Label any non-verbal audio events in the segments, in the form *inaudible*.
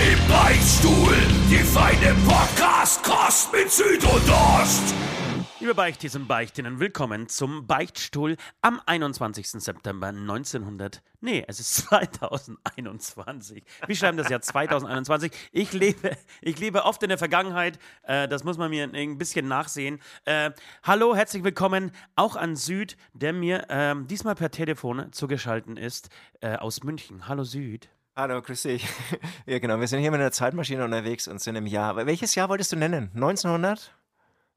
Im Beichtstuhl, die feine Podcast-Kost mit Süd und Ost. Liebe Beichtis und Beichtinnen, willkommen zum Beichtstuhl am 21. September 1900. Nee, es ist *laughs* 2021. Wir schreiben das Jahr 2021. Ich lebe, ich lebe oft in der Vergangenheit. Äh, das muss man mir ein bisschen nachsehen. Äh, hallo, herzlich willkommen auch an Süd, der mir äh, diesmal per Telefon zugeschaltet ist äh, aus München. Hallo Süd. Hallo, grüß dich. *laughs* Ja, genau. Wir sind hier mit einer Zeitmaschine unterwegs und sind im Jahr. Welches Jahr wolltest du nennen? 1900?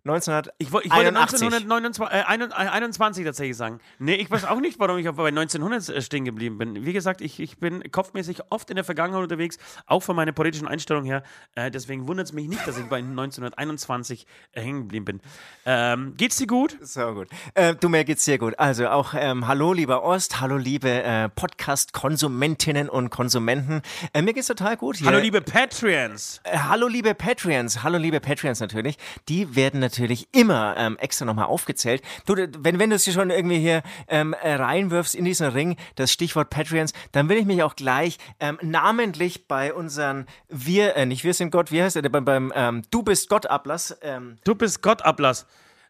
1981. Ich, wollte 1921 äh, tatsächlich sagen. Nee, ich weiß auch nicht, warum ich bei 1900 äh, stehen geblieben bin. Wie gesagt, ich, ich bin kopfmäßig oft in der Vergangenheit unterwegs, auch von meiner politischen Einstellung her. Äh, deswegen wundert es mich nicht, dass ich bei 1921 äh, hängen geblieben bin. Ähm, geht's dir gut? So gut. Äh, du, mir geht's sehr gut. Also auch ähm, hallo, lieber Ost, hallo, liebe äh, Podcast-Konsumentinnen und Konsumenten. mir geht's total gut hier. Hallo, liebe Patreons. hallo, liebe Patreons. Hallo, liebe Patreons natürlich. Die werden natürlich natürlich immer ähm, extra nochmal aufgezählt. Du, wenn, wenn du es schon irgendwie hier ähm, äh, reinwirfst in diesen Ring, das Stichwort Patreons, dann will ich mich auch gleich ähm, namentlich bei unseren Wir, äh, nicht Wir sind Gott, wie heißt der, beim, beim ähm, Du bist Gott Ablass. Ähm, du bist Gott Ablass.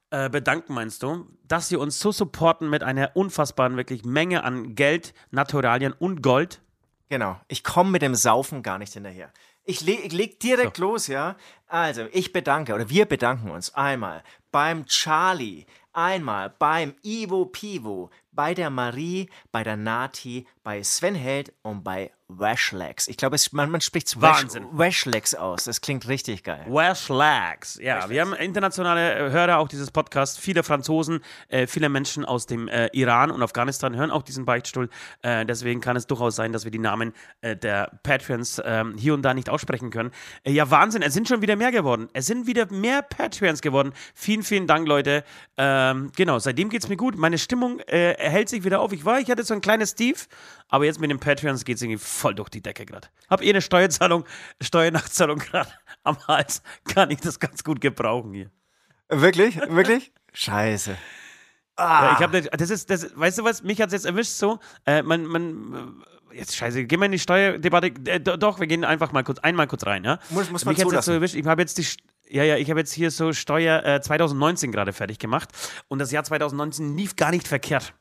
Äh, bedanken, meinst du, dass sie uns so supporten mit einer unfassbaren wirklich Menge an Geld, Naturalien und Gold? Genau. Ich komme mit dem Saufen gar nicht hinterher. Ich, le ich leg direkt so. los, ja. Also, ich bedanke, oder wir bedanken uns einmal beim Charlie, einmal beim Ivo Pivo, bei der Marie, bei der Nati, bei Sven Held und bei Washlegs. Ich glaube, man, man spricht Wahnsinn. Washlegs aus. Das klingt richtig geil. Washlegs. Ja, Washlegs. wir haben internationale äh, Hörer auch dieses Podcast. Viele Franzosen, äh, viele Menschen aus dem äh, Iran und Afghanistan hören auch diesen Beichtstuhl. Äh, deswegen kann es durchaus sein, dass wir die Namen äh, der Patreons ähm, hier und da nicht aussprechen können. Äh, ja, Wahnsinn. Es sind schon wieder mehr geworden. Es sind wieder mehr Patreons geworden. Vielen, vielen Dank, Leute. Ähm, genau, seitdem geht es mir gut. Meine Stimmung erhält sich wieder auf. Ich war, ich hatte so ein kleines Tief, aber jetzt mit den Patreons geht es irgendwie voll durch die Decke gerade. Hab eh eine Steuerzahlung, Steuernachzahlung gerade *laughs* am Hals. Kann ich das ganz gut gebrauchen hier. Wirklich? Wirklich? *laughs* Scheiße. Ah. Ja, ich habe das ist das weißt du was mich hat es jetzt erwischt so äh, man man jetzt scheiße gehen wir in die Steuerdebatte äh, doch wir gehen einfach mal kurz einmal kurz rein ja muss, muss man mich zulassen. So erwischt, ich habe jetzt die ja, ja, ich habe jetzt hier so Steuer äh, 2019 gerade fertig gemacht und das Jahr 2019 lief gar nicht verkehrt.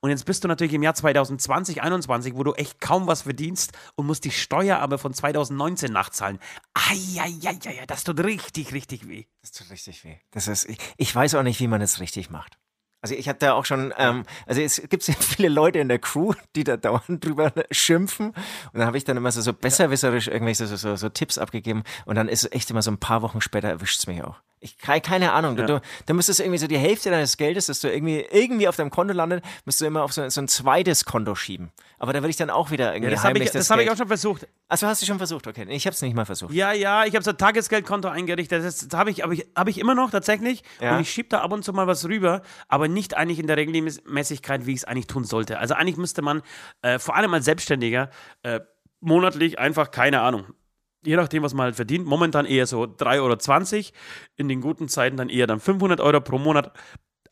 Und jetzt bist du natürlich im Jahr 2020, 2021, wo du echt kaum was verdienst und musst die Steuer aber von 2019 nachzahlen. Eieieiei, das tut richtig, richtig weh. Das tut richtig weh. Das ist, ich, ich weiß auch nicht, wie man es richtig macht. Also ich hatte da auch schon, ähm, also es gibt sehr viele Leute in der Crew, die da dauernd *laughs* drüber schimpfen. Und dann habe ich dann immer so, so besserwisserisch irgendwelche so, so, so Tipps abgegeben. Und dann ist es echt immer so ein paar Wochen später erwischt es mich auch. Ich keine Ahnung. Ja. Du, du müsstest irgendwie so die Hälfte deines Geldes, das du irgendwie, irgendwie auf deinem Konto landet, müsst du immer auf so, so ein zweites Konto schieben. Aber da würde ich dann auch wieder irgendwie ja, das heimlich ich, das, das habe ich auch schon versucht. Also hast du schon versucht, okay. Ich habe es nicht mal versucht. Ja, ja, ich habe so ein Tagesgeldkonto eingerichtet. Das habe ich, hab ich, hab ich immer noch tatsächlich. Ja. Und ich schiebe da ab und zu mal was rüber, aber nicht eigentlich in der Regelmäßigkeit, wie ich es eigentlich tun sollte. Also eigentlich müsste man, äh, vor allem als Selbstständiger, äh, monatlich einfach, keine Ahnung, je nachdem, was man halt verdient, momentan eher so 3,20 Euro, in den guten Zeiten dann eher dann 500 Euro pro Monat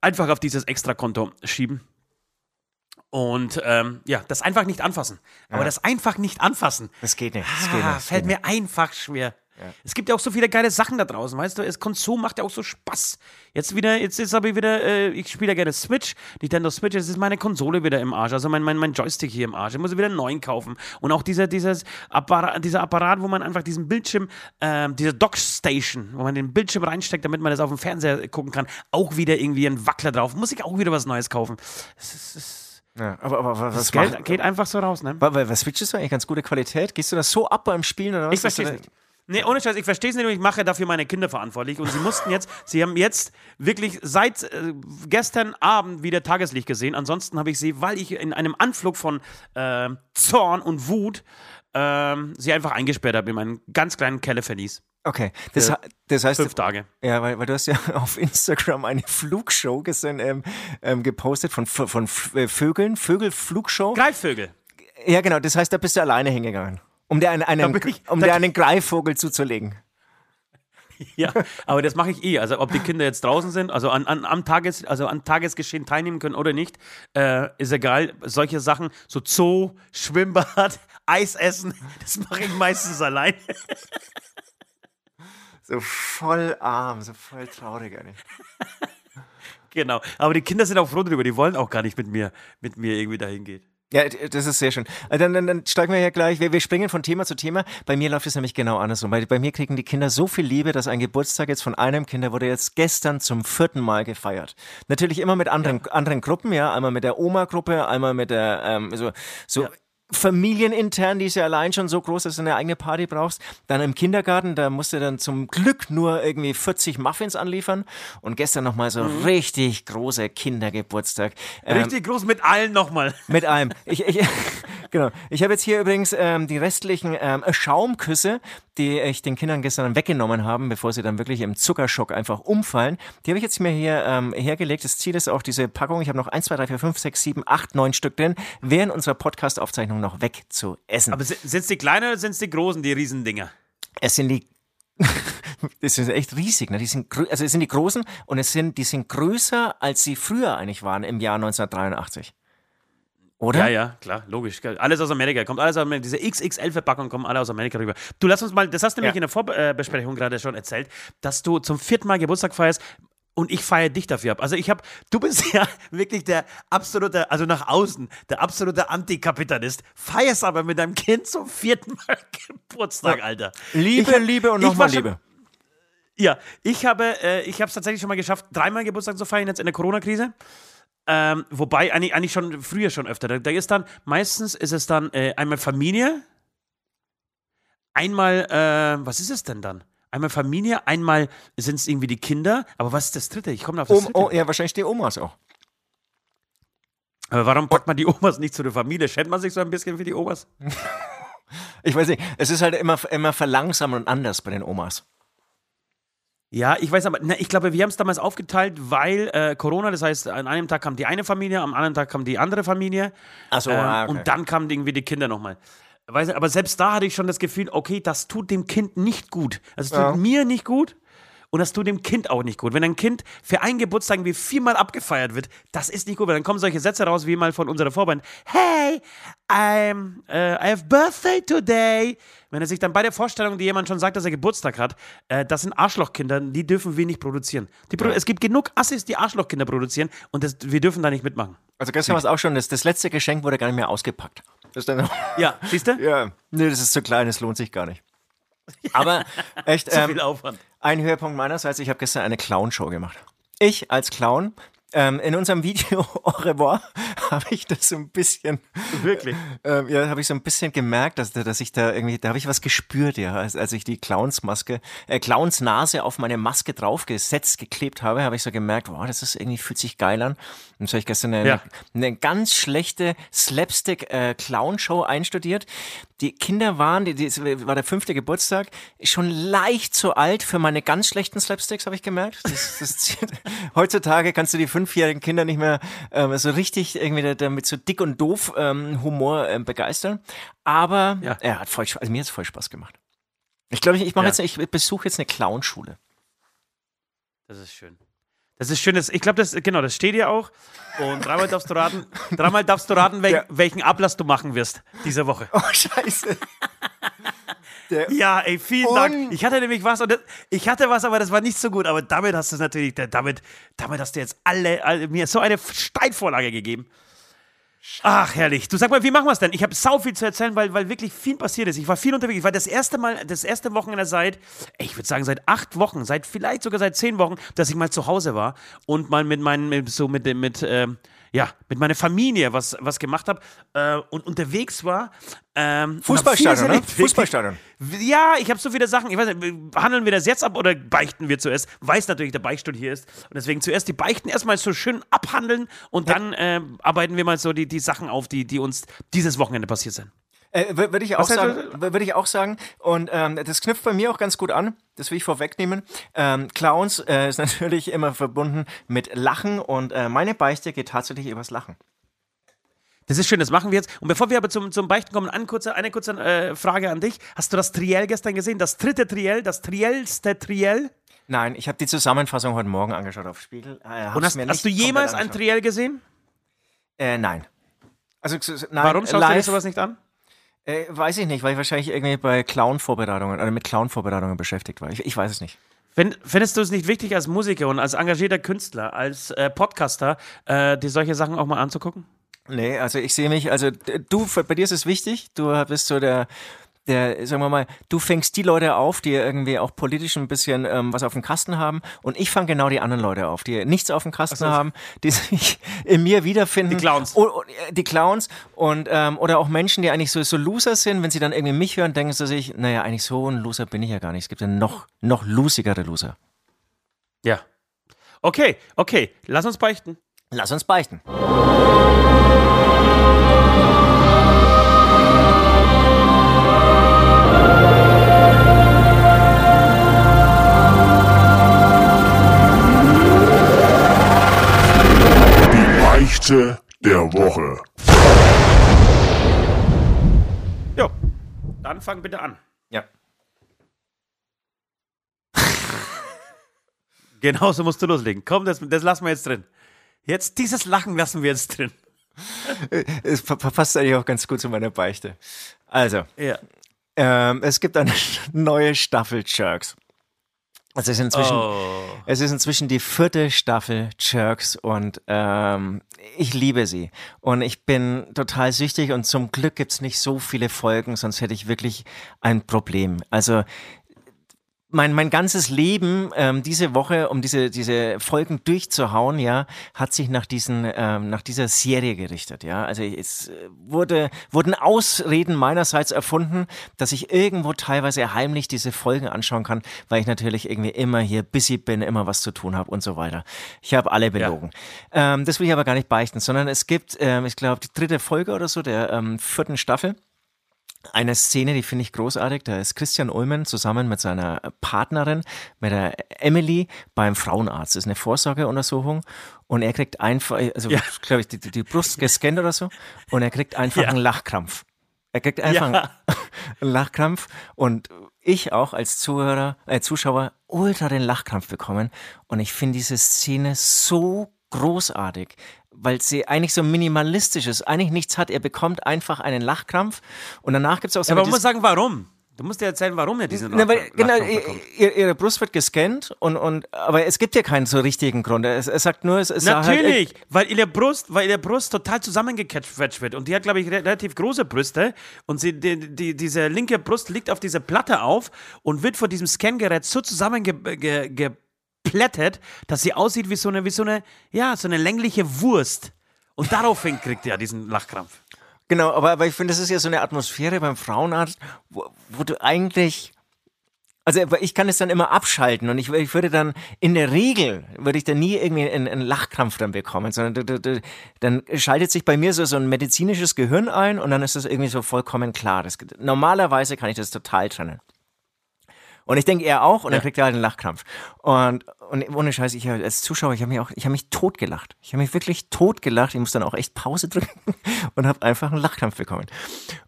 einfach auf dieses Extrakonto schieben. Und ähm, ja, das einfach nicht anfassen. Aber das einfach nicht anfassen. Das geht nicht. Das geht nicht. Fällt mir einfach schwer. Ja. Es gibt ja auch so viele geile Sachen da draußen, weißt du? Es Konsum macht ja auch so Spaß. Jetzt wieder, jetzt ist aber wieder, äh, ich spiele ja gerne Switch, Nintendo Switch, jetzt ist meine Konsole wieder im Arsch, also mein, mein, mein Joystick hier im Arsch. Ich muss wieder einen neuen kaufen. Und auch dieser, dieses Apparat, dieser Apparat, wo man einfach diesen Bildschirm, äh, diese Dockstation, wo man den Bildschirm reinsteckt, damit man das auf dem Fernseher gucken kann, auch wieder irgendwie ein Wackler drauf. Muss ich auch wieder was Neues kaufen. Das ist, das ja, aber, aber was das Geld geht einfach so raus, ne? Weil, was switchest du eigentlich ganz gute Qualität? Gehst du das so ab beim Spielen oder was? Ich verstehe nicht. Nee, ohne Scheiß, ich verstehe es nicht, ich mache dafür meine Kinder verantwortlich. Und sie mussten jetzt, sie haben jetzt wirklich seit äh, gestern Abend wieder Tageslicht gesehen. Ansonsten habe ich sie, weil ich in einem Anflug von äh, Zorn und Wut äh, sie einfach eingesperrt habe in meinen ganz kleinen Keller verließ. Okay, das, das heißt. Fünf Tage. Ja, weil, weil du hast ja *laughs* auf Instagram eine Flugshow gestern ähm, ähm, gepostet von, von äh, Vögeln, Vögelflugshow. Greifvögel. Ja, genau, das heißt, da bist du alleine hingegangen, um dir einen, einen, ich, um dir einen Greifvogel zuzulegen. *laughs* Ja, aber das mache ich eh. Also ob die Kinder jetzt draußen sind, also an, an, am Tages, also an Tagesgeschehen teilnehmen können oder nicht, äh, ist egal. Solche Sachen, so Zoo, Schwimmbad, *laughs* Eis essen, *laughs* das mache ich meistens allein. So voll arm, so voll traurig eigentlich. genau. Aber die Kinder sind auch froh drüber, die wollen auch gar nicht mit mir, mit mir irgendwie dahin gehen. Ja, das ist sehr schön. Äh, dann, dann, dann steigen wir ja gleich, wir, wir springen von Thema zu Thema. Bei mir läuft es nämlich genau andersrum. Bei, bei mir kriegen die Kinder so viel Liebe, dass ein Geburtstag jetzt von einem Kinder wurde jetzt gestern zum vierten Mal gefeiert. Natürlich immer mit anderen, ja. anderen Gruppen, ja. Einmal mit der Oma-Gruppe, einmal mit der, ähm, so, so ja familienintern, die ist ja allein schon so groß, dass du eine eigene Party brauchst. Dann im Kindergarten, da musst du dann zum Glück nur irgendwie 40 Muffins anliefern. Und gestern nochmal so mhm. richtig großer Kindergeburtstag. Richtig ähm, groß mit allen nochmal. *laughs* Mit allem. Ich, ich, *laughs* genau. Ich habe jetzt hier übrigens ähm, die restlichen ähm, Schaumküsse, die ich den Kindern gestern weggenommen haben, bevor sie dann wirklich im Zuckerschock einfach umfallen. Die habe ich jetzt mir hier ähm, hergelegt. Das Ziel ist auch diese Packung. Ich habe noch 1, 2, 3, 4, 5, 6, 7, 8, 9 Stück drin, während unserer Podcast-Aufzeichnung noch wegzuessen. Aber sind es die kleinen oder sind es die großen, die Riesendinger? Es sind die *laughs* das ist echt riesig, ne? Die sind also es sind die großen und es sind die sind größer als sie früher eigentlich waren im Jahr 1983. Oder? Ja, ja, klar, logisch. Alles aus Amerika, kommt alles aus Amerika. Diese XXL-Verpackung kommen alle aus Amerika rüber. Du lass uns mal, das hast du nämlich ja. in der Vorbesprechung gerade schon erzählt, dass du zum vierten Mal Geburtstag feierst und ich feiere dich dafür ab. Also ich habe, du bist *laughs* ja wirklich der absolute, also nach außen, der absolute Antikapitalist. Feierst aber mit deinem Kind zum vierten Mal *laughs* Geburtstag, Alter. Liebe, ich, Liebe und nochmal Liebe. Ja, ich habe, äh, ich habe es tatsächlich schon mal geschafft, dreimal Geburtstag zu feiern jetzt in der Corona-Krise. Ähm, wobei, eigentlich, eigentlich schon früher schon öfter. Da, da ist dann, meistens ist es dann äh, einmal Familie, einmal, äh, was ist es denn dann? Einmal Familie, einmal sind es irgendwie die Kinder, aber was ist das dritte? Ich komme auf das um, dritte. Oh, ja, wahrscheinlich die Omas auch. Aber warum packt man die Omas nicht zu der Familie? Schämt man sich so ein bisschen für die Omas? *laughs* ich weiß nicht, es ist halt immer, immer verlangsamt und anders bei den Omas. Ja, ich weiß aber, ne, ich glaube, wir haben es damals aufgeteilt, weil äh, Corona, das heißt, an einem Tag kam die eine Familie, am anderen Tag kam die andere Familie. Achso, äh, ah, okay. Und dann kamen irgendwie die Kinder nochmal. Weiß, aber selbst da hatte ich schon das Gefühl, okay, das tut dem Kind nicht gut. Also es tut ja. mir nicht gut und das tut dem Kind auch nicht gut. Wenn ein Kind für einen Geburtstag wie viermal abgefeiert wird, das ist nicht gut, weil dann kommen solche Sätze raus wie mal von unserer Vorband. Hey, I'm, uh, I have birthday today. Wenn er sich dann bei der Vorstellung, die jemand schon sagt, dass er Geburtstag hat, äh, das sind Arschlochkinder, die dürfen wir nicht produzieren. Produ ja. Es gibt genug Assis, die Arschlochkinder produzieren und das, wir dürfen da nicht mitmachen. Also gestern war es auch schon, das, das letzte Geschenk wurde gar nicht mehr ausgepackt. Ja, siehst du? Ja, nee, das ist zu klein, das lohnt sich gar nicht. Aber *laughs* echt, ähm, viel Aufwand. ein Höhepunkt meinerseits, ich habe gestern eine Clown-Show gemacht. Ich als Clown ähm, in unserem Video *laughs* Au revoir *laughs* habe ich das so ein bisschen. Wirklich? Äh, ja, habe ich so ein bisschen gemerkt, dass, dass ich da irgendwie, da habe ich was gespürt, ja, als, als ich die Clownsmaske, äh, Clownsnase auf meine Maske draufgesetzt, geklebt habe, habe ich so gemerkt, wow, das ist irgendwie, fühlt sich geil an. Und so habe ich gestern eine, ja. eine, ganz schlechte Slapstick-Clown-Show äh, einstudiert. Die Kinder waren, die, die, war der fünfte Geburtstag, schon leicht zu alt für meine ganz schlechten Slapsticks, habe ich gemerkt. Das, das, *laughs* heutzutage kannst du die fünfjährigen Kinder nicht mehr ähm, so richtig irgendwie damit so dick und doof ähm, Humor ähm, begeistern. Aber ja. er hat voll, also mir hat es voll Spaß gemacht. Ich glaube, ich, ich mache ja. jetzt, ich besuche jetzt eine Clownschule. Das ist schön. Das ist schön. Das, ich glaube, das, genau, das steht dir auch. Und dreimal darfst du raten, dreimal darfst du raten, *laughs* wel, ja. welchen Ablass du machen wirst diese Woche. Oh, scheiße. Der ja, ey, vielen Dank. Ich hatte nämlich was und das, ich hatte was, aber das war nicht so gut. Aber damit hast du es natürlich, damit, damit hast du jetzt alle, alle mir so eine Steinvorlage gegeben. Ach, herrlich. Du sag mal, wie machen wir es denn? Ich habe sau viel zu erzählen, weil, weil wirklich viel passiert ist. Ich war viel unterwegs. Ich war das erste Mal, das erste Wochenende seit, ich würde sagen, seit acht Wochen, seit vielleicht sogar seit zehn Wochen, dass ich mal zu Hause war und mal mit meinen, so mit, mit, mit ähm, ja, mit meiner Familie was, was gemacht habe äh, und unterwegs war. Ähm, Fußballstadion, ne? Fußballstadion. Ja, ich habe so viele Sachen. Ich weiß nicht, handeln wir das jetzt ab oder beichten wir zuerst? Weiß natürlich, der Beichtstuhl hier ist. Und deswegen zuerst die Beichten erstmal so schön abhandeln und dann äh, arbeiten wir mal so die, die Sachen auf, die, die uns dieses Wochenende passiert sind. Äh, Würde ich, auch sagen, würde ich auch sagen. Und ähm, das knüpft bei mir auch ganz gut an. Das will ich vorwegnehmen. Ähm, Clowns äh, ist *laughs* natürlich immer verbunden mit Lachen und äh, meine Beichte geht tatsächlich übers Lachen. Das ist schön, das machen wir jetzt. Und bevor wir aber zum, zum Beichten kommen, eine kurze, eine kurze äh, Frage an dich. Hast du das Triell gestern gesehen? Das dritte Triell, das Triellste Triell? Nein, ich habe die Zusammenfassung heute Morgen angeschaut auf Spiegel. Äh, Und hast, hast du jemals ein Triell gesehen? Äh, nein. Also, nein. Warum schaust live, du dir sowas nicht an? Äh, weiß ich nicht, weil ich wahrscheinlich irgendwie bei Clown-Vorbereitungen oder mit Clown-Vorbereitungen beschäftigt war. Ich, ich weiß es nicht. Findest du es nicht wichtig, als Musiker und als engagierter Künstler, als äh, Podcaster, äh, dir solche Sachen auch mal anzugucken? Nee, also ich sehe mich, also du, bei dir ist es wichtig, du bist so der, der, sagen wir mal, du fängst die Leute auf, die irgendwie auch politisch ein bisschen ähm, was auf dem Kasten haben und ich fange genau die anderen Leute auf, die nichts auf dem Kasten so. haben, die *laughs* sich in mir wiederfinden. Die Clowns. Und, und, die Clowns und ähm, oder auch Menschen, die eigentlich so, so Loser sind, wenn sie dann irgendwie mich hören, denken sie sich, naja, eigentlich so ein Loser bin ich ja gar nicht. Es gibt ja noch, noch losigere Loser. Ja. Okay, okay, lass uns beichten. Lass uns beichten. Beichte der Woche. Jo, dann fang bitte an. Ja. *laughs* genau so musst du loslegen. Komm, das, das lassen wir jetzt drin. Jetzt dieses Lachen lassen wir jetzt drin. Es passt eigentlich auch ganz gut zu meiner Beichte. Also, ja. ähm, es gibt eine *laughs* neue Staffel Jerks. Also es ist inzwischen, oh. es ist inzwischen die vierte Staffel Jerks und ähm, ich liebe sie. Und ich bin total süchtig und zum Glück gibt's nicht so viele Folgen, sonst hätte ich wirklich ein Problem. Also mein, mein ganzes Leben ähm, diese Woche, um diese, diese Folgen durchzuhauen, ja, hat sich nach diesen, ähm, nach dieser Serie gerichtet, ja. Also es wurde, wurden Ausreden meinerseits erfunden, dass ich irgendwo teilweise heimlich diese Folgen anschauen kann, weil ich natürlich irgendwie immer hier busy bin, immer was zu tun habe und so weiter. Ich habe alle belogen. Ja. Ähm, das will ich aber gar nicht beichten, sondern es gibt, ähm, ich glaube, die dritte Folge oder so der ähm, vierten Staffel eine Szene, die finde ich großartig. Da ist Christian Ullmann zusammen mit seiner Partnerin, mit der Emily, beim Frauenarzt. Das ist eine Vorsorgeuntersuchung. Und er kriegt einfach, also ja. glaube ich, die, die, Brust gescannt oder so. Und er kriegt einfach ja. einen Lachkrampf. Er kriegt einfach ja. *laughs* einen Lachkrampf. Und ich auch als Zuhörer, äh, Zuschauer ultra den Lachkrampf bekommen. Und ich finde diese Szene so großartig weil sie eigentlich so minimalistisch ist, eigentlich nichts hat. Er bekommt einfach einen Lachkrampf und danach gibt es auch so. Ja, aber man muss sagen, warum? Du musst dir erzählen, warum er diesen Na, weil, Genau, ihr, ihre Brust wird gescannt und, und aber es gibt ja keinen so richtigen Grund. Es, es sagt nur, es ist halt Natürlich, halt, weil ihre Brust, weil ihre Brust total zusammengequetscht wird und die hat glaube ich relativ große Brüste und sie die, die, diese linke Brust liegt auf dieser Platte auf und wird von diesem Scangerät so zusammengeplättet geplättet, dass sie aussieht wie so eine, wie so eine, ja, so eine längliche Wurst. Und daraufhin kriegt er diesen Lachkrampf. Genau, aber, aber ich finde, das ist ja so eine Atmosphäre beim Frauenarzt, wo, wo du eigentlich also ich kann es dann immer abschalten und ich, ich, würde dann in der Regel würde ich dann nie irgendwie einen, einen Lachkrampf dann bekommen, sondern du, du, dann schaltet sich bei mir so, so ein medizinisches Gehirn ein und dann ist das irgendwie so vollkommen klar. Das, normalerweise kann ich das total trennen. Und ich denke er auch und ja. dann kriegt er halt einen Lachkrampf. Und, und ohne Scheiß, ich als Zuschauer, ich habe mich auch, ich habe mich totgelacht. Ich habe mich wirklich totgelacht. Ich muss dann auch echt Pause *laughs* drücken und habe einfach einen Lachkrampf bekommen.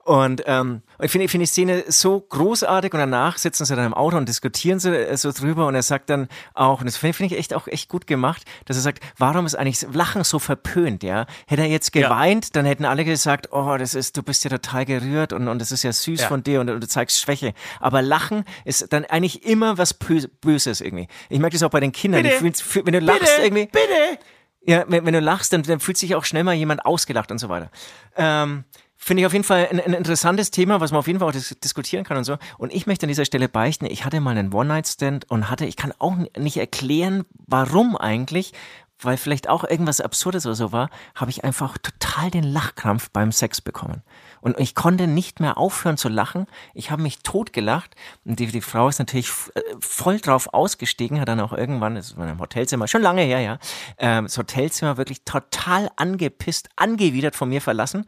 Und ähm, ich finde find die Szene so großartig und danach sitzen sie dann im Auto und diskutieren so, äh, so drüber und er sagt dann auch, und das finde find ich echt auch echt gut gemacht, dass er sagt, warum ist eigentlich Lachen so verpönt, ja? Hätte er jetzt geweint, ja. dann hätten alle gesagt, oh, das ist, du bist ja total gerührt und, und das ist ja süß ja. von dir und, und, du zeigst Schwäche. Aber Lachen ist dann eigentlich immer was Böses irgendwie. Ich merke das auch bei den Kindern. Bitte, fühl, wenn du lachst bitte, irgendwie. Bitte! Ja, wenn, wenn, du lachst, dann, dann fühlt sich auch schnell mal jemand ausgelacht und so weiter. Ähm, Finde ich auf jeden Fall ein, ein, interessantes Thema, was man auf jeden Fall auch dis diskutieren kann und so. Und ich möchte an dieser Stelle beichten, ich hatte mal einen One-Night-Stand und hatte, ich kann auch nicht erklären, warum eigentlich, weil vielleicht auch irgendwas Absurdes oder so war, habe ich einfach total den Lachkrampf beim Sex bekommen. Und ich konnte nicht mehr aufhören zu lachen. Ich habe mich totgelacht. Und die, die Frau ist natürlich äh, voll drauf ausgestiegen, hat dann auch irgendwann, das war im Hotelzimmer, schon lange her, ja, ähm, das Hotelzimmer wirklich total angepisst, angewidert von mir verlassen.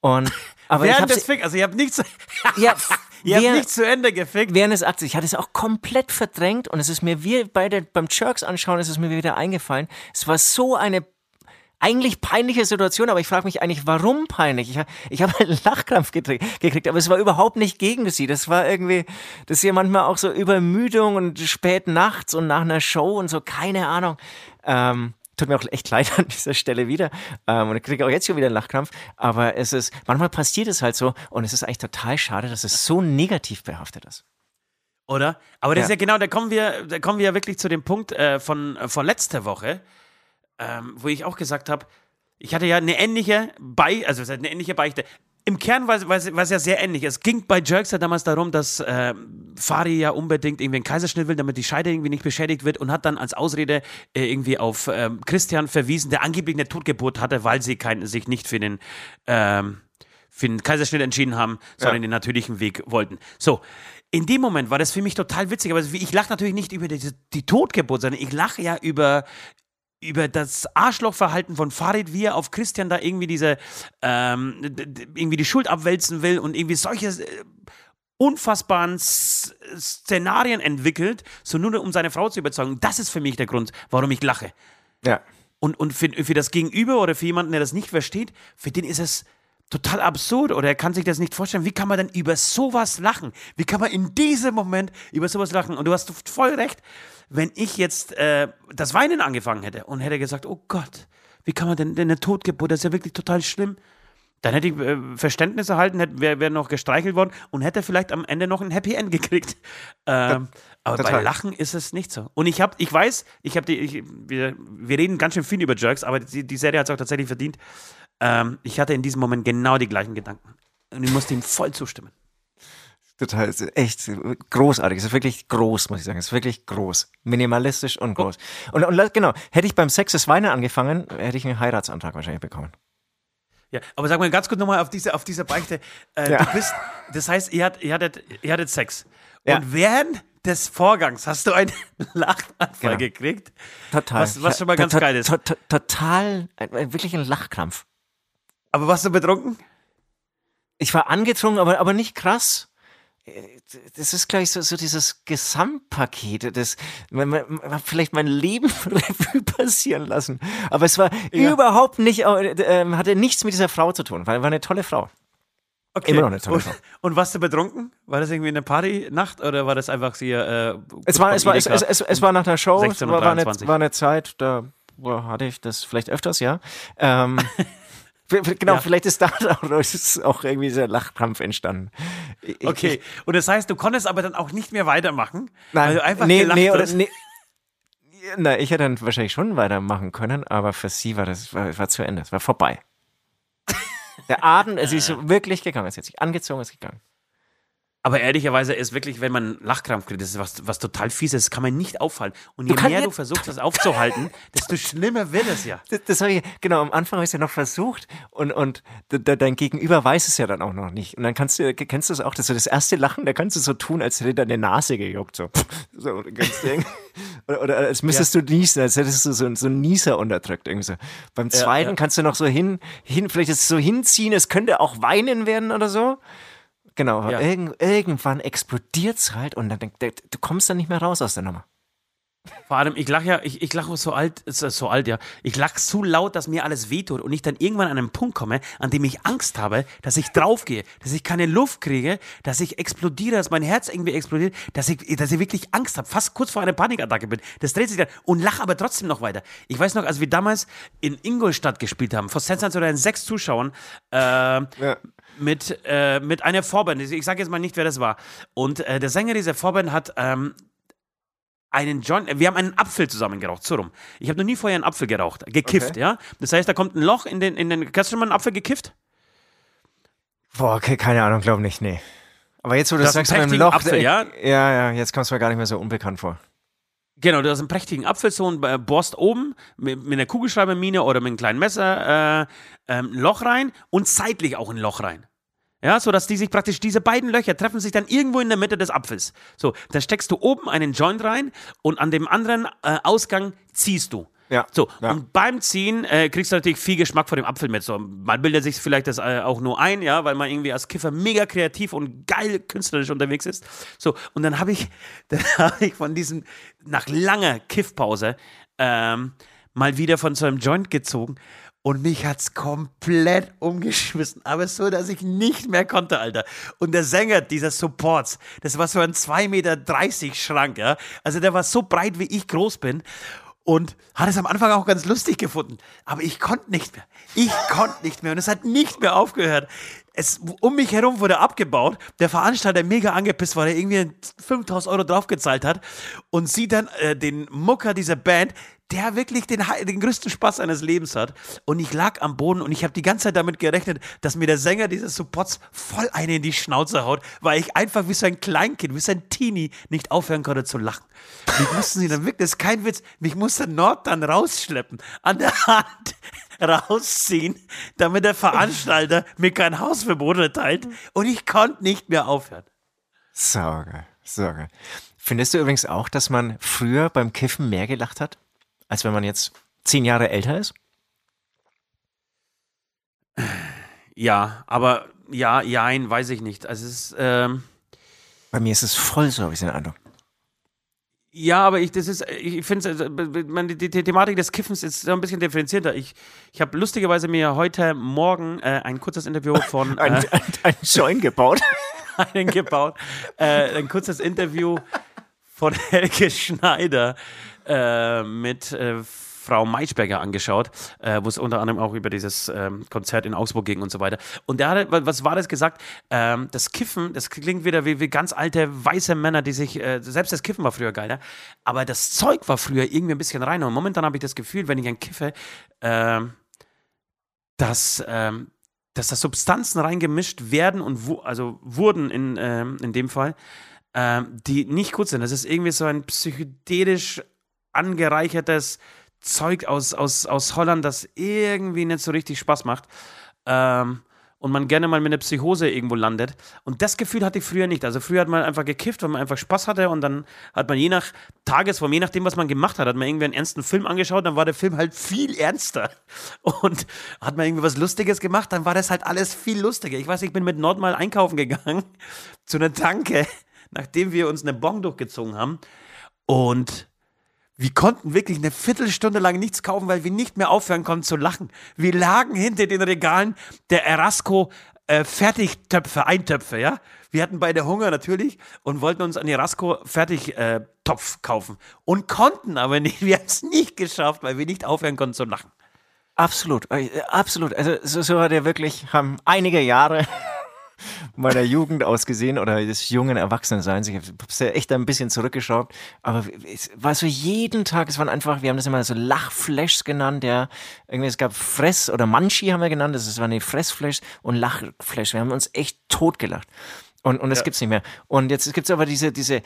Und, *laughs* aber Während ich habe des Fick, also ihr habt nichts, *laughs* ja, *laughs* ihr habt nicht zu Ende gefickt. während des Aktes, ich hatte es auch komplett verdrängt und es ist mir wie bei der, beim Jerks anschauen, ist es mir wieder eingefallen. Es war so eine eigentlich peinliche Situation, aber ich frage mich eigentlich, warum peinlich? Ich, ich habe einen *laughs* Lachkrampf gekriegt, aber es war überhaupt nicht gegen sie. Das war irgendwie, das ist ja manchmal auch so Übermüdung und spät nachts und nach einer Show und so, keine Ahnung. Ähm, tut mir auch echt leid an dieser Stelle wieder. Ähm, und ich kriege auch jetzt schon wieder einen Lachkrampf. Aber es ist, manchmal passiert es halt so und es ist eigentlich total schade, dass es so negativ behaftet ist. Oder? Aber das Ja. ist ja genau, da kommen wir, da kommen wir ja wirklich zu dem Punkt äh, von, äh, von letzter Woche, ähm, wo ich auch gesagt habe, ich hatte ja eine ähnliche Bei, also eine ähnliche Beichte. Im Kern war, es- ja sehr ähnlich. Es ging bei Jerks ja damals darum, dass äh, Fari ja unbedingt irgendwie einen Kaiserschnitt will, damit die Scheide irgendwie nicht beschädigt wird und hat dann als Ausrede äh, irgendwie auf ähm, Christian verwiesen, der angeblich eine Totgeburt hatte, weil sie kein, sich nicht für den ähm, für den Kaiserschnitt entschieden haben, sondern den natürlichen Weg wollten. So, in dem Moment war das für mich total witzig, aber ich lache natürlich nicht über die, die Totgeburt, sondern ich lache ja über, über das Arschlochverhalten von Farid, wie er auf Christian da irgendwie diese, ähm, irgendwie die Schuld abwälzen will und irgendwie solche äh, unfassbaren S Szenarien entwickelt, so nur um seine Frau zu überzeugen. Das ist für mich der Grund, warum ich lache. Ja. Und, und für, für das Gegenüber oder für jemanden, der das nicht versteht, für den ist es total absurd oder er kann sich das nicht vorstellen. Wie kann man denn über sowas lachen? Wie kann man in diesem Moment über sowas lachen? Und du hast voll recht, wenn ich jetzt äh, das Weinen angefangen hätte und hätte gesagt, oh Gott, wie kann man denn, denn eine Totgeburt, das ist ja wirklich total schlimm. Dann hätte ich äh, Verständnis erhalten, hätte, wäre wär noch gestreichelt worden und hätte vielleicht am Ende noch ein Happy End gekriegt. *laughs* Ähm, aber bei total. Lachen ist es nicht so. Und ich habe, ich weiß, ich habe die, ich, wir, wir reden ganz schön viel über Jerks, aber die, die Serie hat es auch tatsächlich verdient. Ähm, ich hatte in diesem Moment genau die gleichen Gedanken. Und ich musste ihm voll zustimmen. Total, ist echt großartig. Es ist wirklich groß, muss ich sagen. Es ist wirklich groß. Minimalistisch und groß. Und, und genau, hätte ich beim Sex das Weinen angefangen, hätte ich einen Heiratsantrag wahrscheinlich bekommen. Ja, aber sag mal ganz kurz nochmal auf diese, auf diese Beichte. Äh, Ja. Du bist, das heißt, ihr, hat, ihr, hattet, ihr hattet Sex. Ja. Und während des Vorgangs hast du einen *laughs* Lachanfall Genau. gekriegt. Total. Was- was schon mal ganz to- geil ist. to- to- Total, wirklich ein Lachkrampf. Aber warst du betrunken? Ich war angetrunken, aber, aber nicht krass. Äh, Das ist gleich so, so dieses Gesamtpaket, das man, man, man hat vielleicht mein Leben *laughs* Revue passieren lassen. Aber es war überhaupt nicht, äh, äh, hatte nichts mit dieser Frau zu tun, weil war eine tolle Frau. Okay. Immer noch eine tolle und, Frau. und warst du betrunken? War das irgendwie eine Partynacht oder war das einfach hier? Äh, Es war, es war, es, es, es, es war nach der Show, es 16.23 war, war, eine, war eine Zeit, da boah, hatte ich das vielleicht öfters, ja. Ähm, *laughs* genau, Ja. vielleicht ist da *laughs* auch, irgendwie dieser Lachkrampf entstanden. Ich- Okay. Und das heißt, du konntest aber dann auch nicht mehr weitermachen, Nein, weil du einfach nee, gelacht nee, oder, nee. Na, ich hätte dann wahrscheinlich schon weitermachen können, aber für sie war das war, war zu Ende. Es war vorbei. *laughs* Der Abend, sie ist wirklich gegangen. Sie hat sich angezogen, ist gegangen. Aber ehrlicherweise ist wirklich, wenn man Lachkrampf kriegt, das ist was, was total fieses, das kann man nicht aufhalten. Und je Du mehr du versuchst, das aufzuhalten, *laughs* desto schlimmer wird es ja. Das, das habe ich, genau, am Anfang habe ich es ja noch versucht und, und de, de, dein Gegenüber weiß es ja dann auch noch nicht. Und dann kannst du, kennst du das auch, dass du das erste Lachen, da kannst du so tun, als hätte deine Nase gejuckt. So, so. *laughs* Oder, oder als müsstest du niesen, als hättest du so, so einen Nieser unterdrückt. Irgendwie so. Beim zweiten ja. kannst du noch so hin, hin, vielleicht ist es so hinziehen, es könnte auch weinen werden oder so. Genau, aber Ja. irgend, irgendwann explodiert es halt und dann du kommst dann nicht mehr raus aus der Nummer. Vor allem, ich lache ja, ich, ich lache so alt, so alt, ja. Ich lache so laut, dass mir alles wehtut und ich dann irgendwann an einen Punkt komme, an dem ich Angst habe, dass ich draufgehe, dass ich keine Luft kriege, dass ich explodiere, dass mein Herz irgendwie explodiert, dass ich, dass ich wirklich Angst habe, fast kurz vor einer Panikattacke bin. Das dreht sich dann und lache aber trotzdem noch weiter. Ich weiß noch, als wir damals in Ingolstadt gespielt haben, vor in sechs Zuschauern, äh, mit, äh, mit einer Vorband. Ich sage jetzt mal nicht, wer das war. Und äh, der Sänger dieser Vorband hat ähm, einen John, wir haben einen Apfel zusammen geraucht, so rum. Ich habe noch nie vorher einen Apfel geraucht, gekifft, Okay. ja. Das heißt, da kommt ein Loch in den, in den, hast du schon mal einen Apfel gekifft? Boah, okay, keine Ahnung, glaube nicht, nee. Aber jetzt, wo du Das sagst mit dem Loch, Apfel, äh, ja? ja, ja, jetzt kommst du mir gar nicht mehr so unbekannt vor. Genau, du hast einen prächtigen Apfel, so und äh, bohrst oben mit, mit einer Kugelschreibermine oder mit einem kleinen Messer äh, ähm, ein Loch rein und seitlich auch ein Loch rein. Ja, so dass die sich praktisch, diese beiden Löcher treffen sich dann irgendwo in der Mitte des Apfels. So, dann steckst du oben einen Joint rein und an dem anderen äh, Ausgang ziehst du. Ja. So, ja. und beim Ziehen äh, kriegst du natürlich viel Geschmack von dem Apfel mit. So, man bildet sich vielleicht das äh, auch nur ein, ja, weil man irgendwie als Kiffer mega kreativ und geil künstlerisch unterwegs ist. So, und dann habe ich, *laughs* dann habe ich von diesem, nach langer Kiffpause, ähm, mal wieder von so einem Joint gezogen und mich hat's komplett umgeschmissen, aber so, dass ich nicht mehr konnte, Alter. Und der Sänger dieser Supports, das war so ein 2,30 Meter Schrank, ja. Also der war so breit, wie ich groß bin. Und hat es am Anfang auch ganz lustig gefunden. Aber ich konnte nicht mehr. Ich konnte nicht mehr. Und es hat nicht mehr aufgehört. Es, um mich herum wurde abgebaut. Der Veranstalter mega angepisst, weil er irgendwie 5000 Euro draufgezahlt hat. Und sieht dann äh, den Mucker dieser Band, der wirklich den, den größten Spaß seines Lebens hat. Und ich lag am Boden und ich habe die ganze Zeit damit gerechnet, dass mir der Sänger dieses Supports voll eine in die Schnauze haut, weil ich einfach wie so ein Kleinkind, wie so ein Teenie nicht aufhören konnte zu lachen. Mich mussten sie dann wirklich, das ist kein Witz, mich musste Nord dann rausschleppen, an der Hand rausziehen, damit der Veranstalter mir kein Hausverbot erteilt und ich konnte nicht mehr aufhören. Sorge, Sorge. Findest du übrigens auch, dass man früher beim Kiffen mehr gelacht hat? als wenn man jetzt zehn Jahre älter ist? Ja, aber ja, jein, weiß ich nicht. Also es ist, ähm, Bei mir ist es voll so, habe ich den Eindruck. Ja, aber ich, das ist, ich finde, die, die, die, Thematik des Kiffens ist so ein bisschen differenzierter. Ich, ich habe lustigerweise mir heute Morgen äh, ein kurzes Interview *laughs* von. ein, äh, ein, ein Join gebaut. *laughs* einen gebaut. Äh, ein kurzes Interview von *laughs* Helge Schneider äh, mit äh, Frau Maischberger angeschaut, äh, wo es unter anderem auch über dieses ähm, Konzert in Augsburg ging und so weiter. Und der hat, was war das gesagt? Ähm, das Kiffen, das klingt wieder wie, wie ganz alte weiße Männer, die sich, äh, selbst das Kiffen war früher geiler, aber das Zeug war früher irgendwie ein bisschen reiner. Und momentan habe ich das Gefühl, wenn ich ein kiffe, ähm, dass, ähm, dass da Substanzen reingemischt werden und wo, also wurden in, ähm, in dem Fall, ähm, die nicht gut sind. Das ist irgendwie so ein psychedelisch angereichertes Zeug aus, aus, aus Holland, das irgendwie nicht so richtig Spaß macht. Ähm, und man gerne mal mit einer Psychose irgendwo landet. Und das Gefühl hatte ich früher nicht. Also früher hat man einfach gekifft, weil man einfach Spaß hatte und dann hat man je nach Tagesform, je nachdem, was man gemacht hat, hat man irgendwie einen ernsten Film angeschaut, dann war der Film halt viel ernster. *laughs* Und hat man irgendwie was Lustiges gemacht, dann war das halt alles viel lustiger. Ich weiß, ich bin mit Nord mal einkaufen gegangen *laughs* zu einer Tanke, *laughs* nachdem wir uns eine Bon durchgezogen haben. Und wir konnten wirklich eine Viertelstunde lang nichts kaufen, weil wir nicht mehr aufhören konnten zu lachen. Wir lagen hinter den Regalen der Erasco äh, Fertigtöpfe, Eintöpfe, ja. Wir hatten beide Hunger natürlich und wollten uns an Erasco Fertigtopf äh, kaufen und konnten aber nicht. Wir haben es nicht geschafft, weil wir nicht aufhören konnten zu lachen. Absolut, äh, absolut. Also so, so hat er wirklich, haben einige Jahre meiner Jugend ausgesehen oder des jungen Erwachsenenseins. Ich habe ja echt ein bisschen zurückgeschaut. Aber es war so jeden Tag, es waren einfach, wir haben das immer so Lachflashs genannt, ja. Irgendwie, es gab Fress oder Manchi haben wir genannt, das waren die Fressflashs und Lachflash. Wir haben uns echt totgelacht. Und, und das ja. gibt's nicht mehr. Und jetzt gibt's aber diese, diese,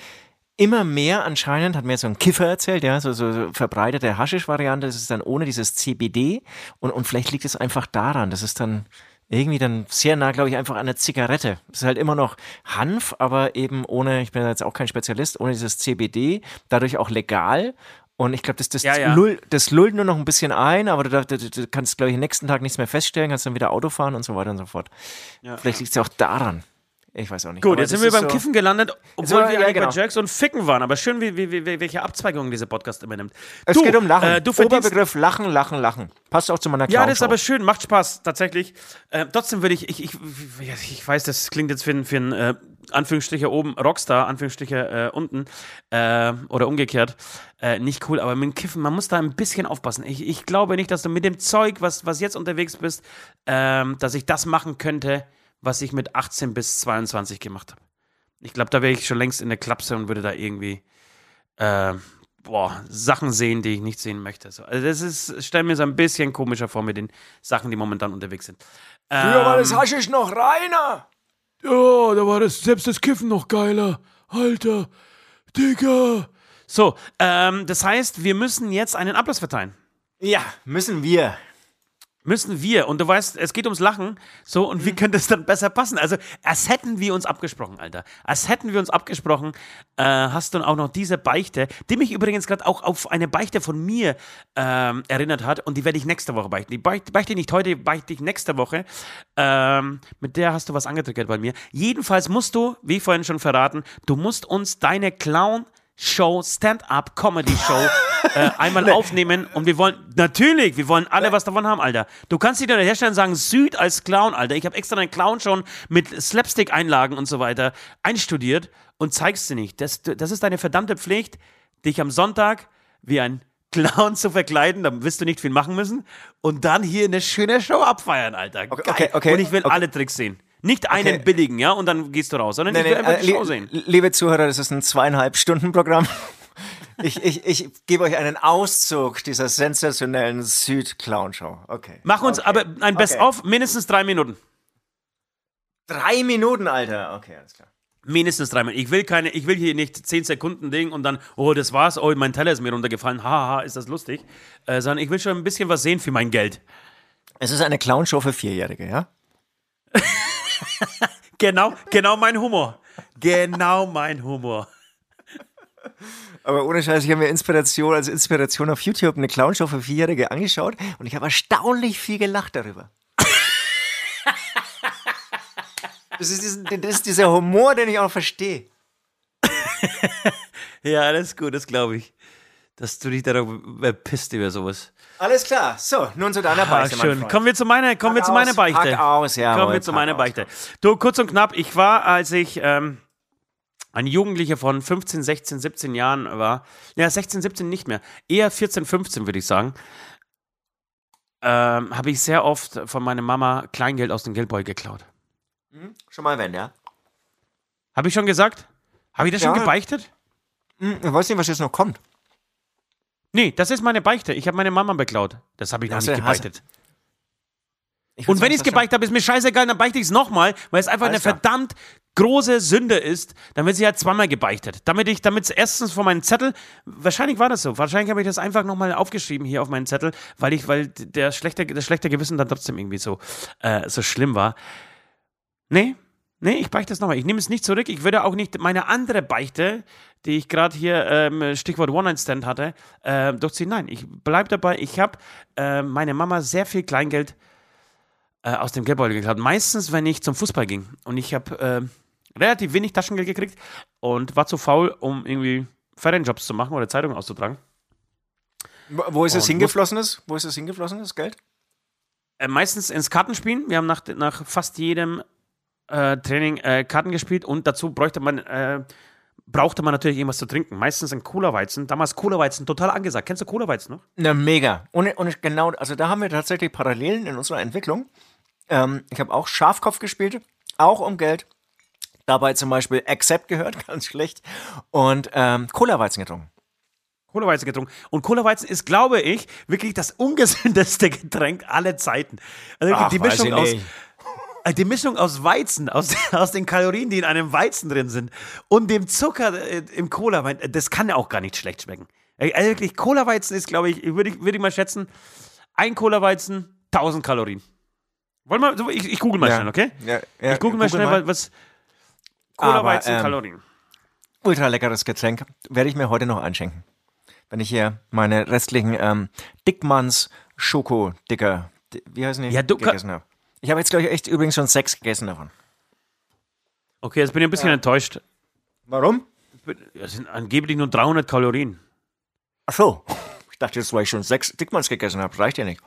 immer mehr anscheinend, hat mir so ein Kiffer erzählt, ja, so, so, so verbreitete Haschisch-Variante, das ist dann ohne dieses CBD und, und vielleicht liegt es einfach daran, dass es dann irgendwie dann sehr nah, glaube ich, einfach an der Zigarette. Es ist halt immer noch Hanf, aber eben ohne, ich bin jetzt auch kein Spezialist, ohne dieses CBD, dadurch auch legal. Und ich glaube, das, das, ja, ja. Lull, das lullt nur noch ein bisschen ein, aber du, du, du kannst, glaube ich, nächsten Tag nichts mehr feststellen, kannst dann wieder Auto fahren und so weiter und so fort. Ja. Vielleicht liegt es ja auch daran. Ich weiß auch nicht. Gut, jetzt sind wir beim so Kiffen gelandet, obwohl war, wir ja, eigentlich genau. bei Jerks und Ficken waren. Aber schön, wie, wie, wie, welche Abzweigung dieser Podcast immer nimmt. Es du, geht um Lachen. Äh, du Oberbegriff Lachen, Lachen, Lachen. Passt auch zu meiner Ja, Clown das ist aber schön, macht Spaß, tatsächlich. Äh, trotzdem würde ich, ich, ich, ich weiß, das klingt jetzt für, einen- für einen äh, Anführungsstriche oben Rockstar, Anführungsstriche äh, unten äh, oder umgekehrt, äh, nicht cool. Aber mit dem Kiffen, man muss da ein bisschen aufpassen. Ich, ich glaube nicht, dass du mit dem Zeug, was, was jetzt unterwegs bist, ähm, dass ich das machen könnte, was ich mit 18 bis 22 gemacht habe. Ich glaube, da wäre ich schon längst in der Klapse und würde da irgendwie äh, boah, Sachen sehen, die ich nicht sehen möchte. So, also das ist, stell mir so ein bisschen komischer vor mit den Sachen, die momentan unterwegs sind. Früher war das Ähm, Haschisch noch reiner. Ja, da war das, selbst das Kiffen noch geiler. Alter, Digga, So, ähm, das heißt, wir müssen jetzt einen Abschluss verteilen. Ja, müssen wir. Müssen wir. Und du weißt, es geht ums Lachen. So, und wie Mhm. könnte es dann besser passen? Also, als hätten wir uns abgesprochen, Alter. Als hätten wir uns abgesprochen, äh, hast du auch noch diese Beichte, die mich übrigens gerade auch auf eine Beichte von mir ähm, erinnert hat. Und die werde ich nächste Woche beichten. Die beichte, beichte ich nicht heute, die beichte ich nächste Woche. Ähm, mit der hast du was angetriggert bei mir. Jedenfalls musst du, wie vorhin schon verraten, du musst uns deine Clown- Show, Stand-up-Comedy-Show äh, *laughs* einmal aufnehmen und wir wollen, natürlich, wir wollen alle was davon haben, Alter. Du kannst dich da herstellen und sagen, Süd als Clown, Alter. Ich habe extra einen Clown schon mit Slapstick-Einlagen und so weiter einstudiert und zeigst sie nicht. Das, das ist deine verdammte Pflicht, dich am Sonntag wie ein Clown zu verkleiden, dann wirst du nicht viel machen müssen und dann hier eine schöne Show abfeiern, Alter. Geil. okay, okay, und ich will okay. alle Tricks sehen. Nicht einen Okay. billigen, ja, und dann gehst du raus, sondern Nee, ich will einfach äh, die li Show sehen. liebe Zuhörer, das ist ein zweieinhalb Stunden Programm. *laughs* Ich, ich, ich gebe euch einen Auszug dieser sensationellen Süd-Clown-Show. Okay. Mach uns okay. aber ein Best-of, mindestens drei Minuten. Drei Minuten, Alter. Okay, alles klar. Mindestens drei Minuten. Ich will keine, ich will hier nicht zehn Sekunden Ding und dann, oh, das war's, oh, mein Teller ist mir runtergefallen, haha, ist das lustig. Äh, sondern ich will schon ein bisschen was sehen für mein Geld. Es ist eine Clown-Show für Vierjährige, ja? *laughs* *laughs* Genau, genau mein Humor. Genau mein Humor. Aber ohne Scheiß, ich habe mir Inspiration, als Inspiration auf YouTube eine Clownshow für Vierjährige angeschaut und ich habe erstaunlich viel gelacht darüber. *laughs* Das ist, diesen, das ist dieser Humor, den ich auch verstehe. *laughs* Ja, das ist gut, das glaube ich. Dass du dich darüber pisst über sowas. Alles klar. So, nun zu deiner Ah, Beichte, mein schön. Kommen wir zu meiner, kommen wir Pack zu meiner aus, Beichte. aus, jawohl, Kommen wir zu meiner aus, Beichte. Du, kurz und knapp, ich war, als ich ähm, ein Jugendlicher von 15, 16, 17 Jahren war, ja, 16, 17 nicht mehr, eher 14, 15 würde ich sagen, ähm, habe ich sehr oft von meiner Mama Kleingeld aus dem Geldbeutel geklaut. Schon mal wenn, ja? Habe ich schon gesagt? Habe ich das schon Ja. gebeichtet? Hm, Ich weiß nicht, was jetzt noch kommt. Nee, das ist meine Beichte. Ich habe meine Mama beklaut. Das habe ich noch Hast nicht gebeichtet. Ich Und wenn ich es was gebeichtet habe, ist mir scheißegal, dann beichte ich es nochmal, weil es einfach Alles eine verdammt große Sünde ist. Dann wird sie halt zweimal gebeichtet. Damit ich, damit es erstens von meinem Zettel, wahrscheinlich war das so, wahrscheinlich habe ich das einfach nochmal aufgeschrieben hier auf meinen Zettel, weil ich, weil der schlechte, das schlechte Gewissen dann trotzdem irgendwie so, äh, so schlimm war. Nee, nee, ich beichte es nochmal. Ich nehme es nicht zurück. Ich würde auch nicht meine andere Beichte, die ich gerade hier, ähm, Stichwort One-Night-Stand hatte, äh, durchziehen. Nein, ich bleibe dabei. Ich habe äh, meine Mama sehr viel Kleingeld äh, aus dem Geldbeutel geklaut. Meistens, wenn ich zum Fußball ging. Und ich habe äh, relativ wenig Taschengeld gekriegt und war zu faul, um irgendwie Ferienjobs zu machen oder Zeitungen auszutragen. Wo ist es Und hingeflossen? Ist? Wo ist es hingeflossen, das Geld? Äh, meistens ins Kartenspielen. Wir haben nach, nach fast jedem äh, Training äh, Karten gespielt und dazu bräuchte man, äh, brauchte man natürlich irgendwas zu trinken. Meistens ein Cola-Weizen. Damals Cola-Weizen total angesagt. Kennst du Cola-Weizen noch? Na, mega. Und, und genau, also da haben wir tatsächlich Parallelen in unserer Entwicklung. Ähm, ich habe auch Schafkopf gespielt, auch um Geld. Dabei zum Beispiel Accept gehört, *laughs* ganz schlecht. Und ähm, Cola-Weizen getrunken. Cola-Weizen getrunken. Und Cola-Weizen ist, glaube ich, wirklich das ungesündeste *laughs* Getränk aller Zeiten. Also Ach, die Mischung aus. Äh, Die Mischung aus Weizen, aus, *laughs* aus den Kalorien, die in einem Weizen drin sind, und dem Zucker äh, im Cola, das kann ja auch gar nicht schlecht schmecken. Äh, Also wirklich, Cola-Weizen ist, glaube ich, würde ich, würd ich mal schätzen, ein Cola-Weizen, 1000 Kalorien. Wollen wir, ich, ich google mal Ja. schnell, okay? Ja, ja, ich google mal google schnell, mal. was Cola-Weizen, ähm, Kalorien. Ultra leckeres Getränk. Werde ich mir heute noch einschenken. Wenn ich hier meine restlichen ähm, Dickmanns Schoko-Dicker, di- wie heißen die? Ja, du gegessen habe. Ich habe jetzt, glaube ich, echt übrigens schon sechs gegessen davon. Okay, jetzt bin ich ein bisschen enttäuscht. Warum? Das sind angeblich nur 300 Kalorien. Ach so. Ich dachte jetzt, weil ich schon sechs Dickmanns gegessen habe. Reicht ja nicht.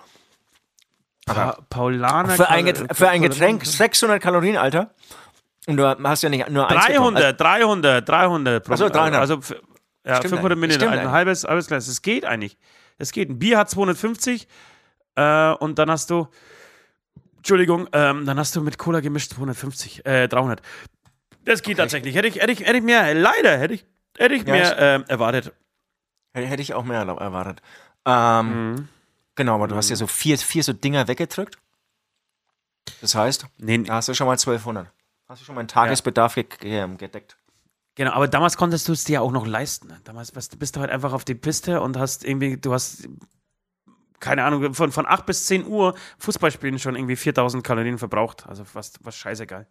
Pa Paulaner Für ein, Kal- Get für ein Getränk Kalorien. 600 Kalorien, Alter. Und du hast ja nicht nur eins getrunken. 300, 300, 300. pro- Ach so, 300. Also, f- ja, Stimmt 500 eigentlich. Milliliter, ein halbes, halbes Glas. Es geht eigentlich. Es geht. Ein Bier hat 250 äh, und dann hast du, Entschuldigung, ähm, dann hast du mit Cola gemischt 250, äh, 300. Das geht tatsächlich. Hätte ich, hätte ich, hätte ich mehr, leider hätte ich, hätte ich Ja, mehr ist- ähm, erwartet. Hätte ich auch mehr erwartet. Ähm, Mhm. Genau, aber du hast ja so vier, vier so Dinger weggedrückt. Das heißt, Nee, da hast du schon mal 1200. Hast du schon mal einen Tagesbedarf ge ge gedeckt. Genau, aber damals konntest du es dir ja auch noch leisten. Damals bist du halt einfach auf die Piste und hast irgendwie, du hast, keine Ahnung, von, von 8 bis 10 Uhr Fußballspielen schon irgendwie 4000 Kalorien verbraucht. Also fast, was scheißegal.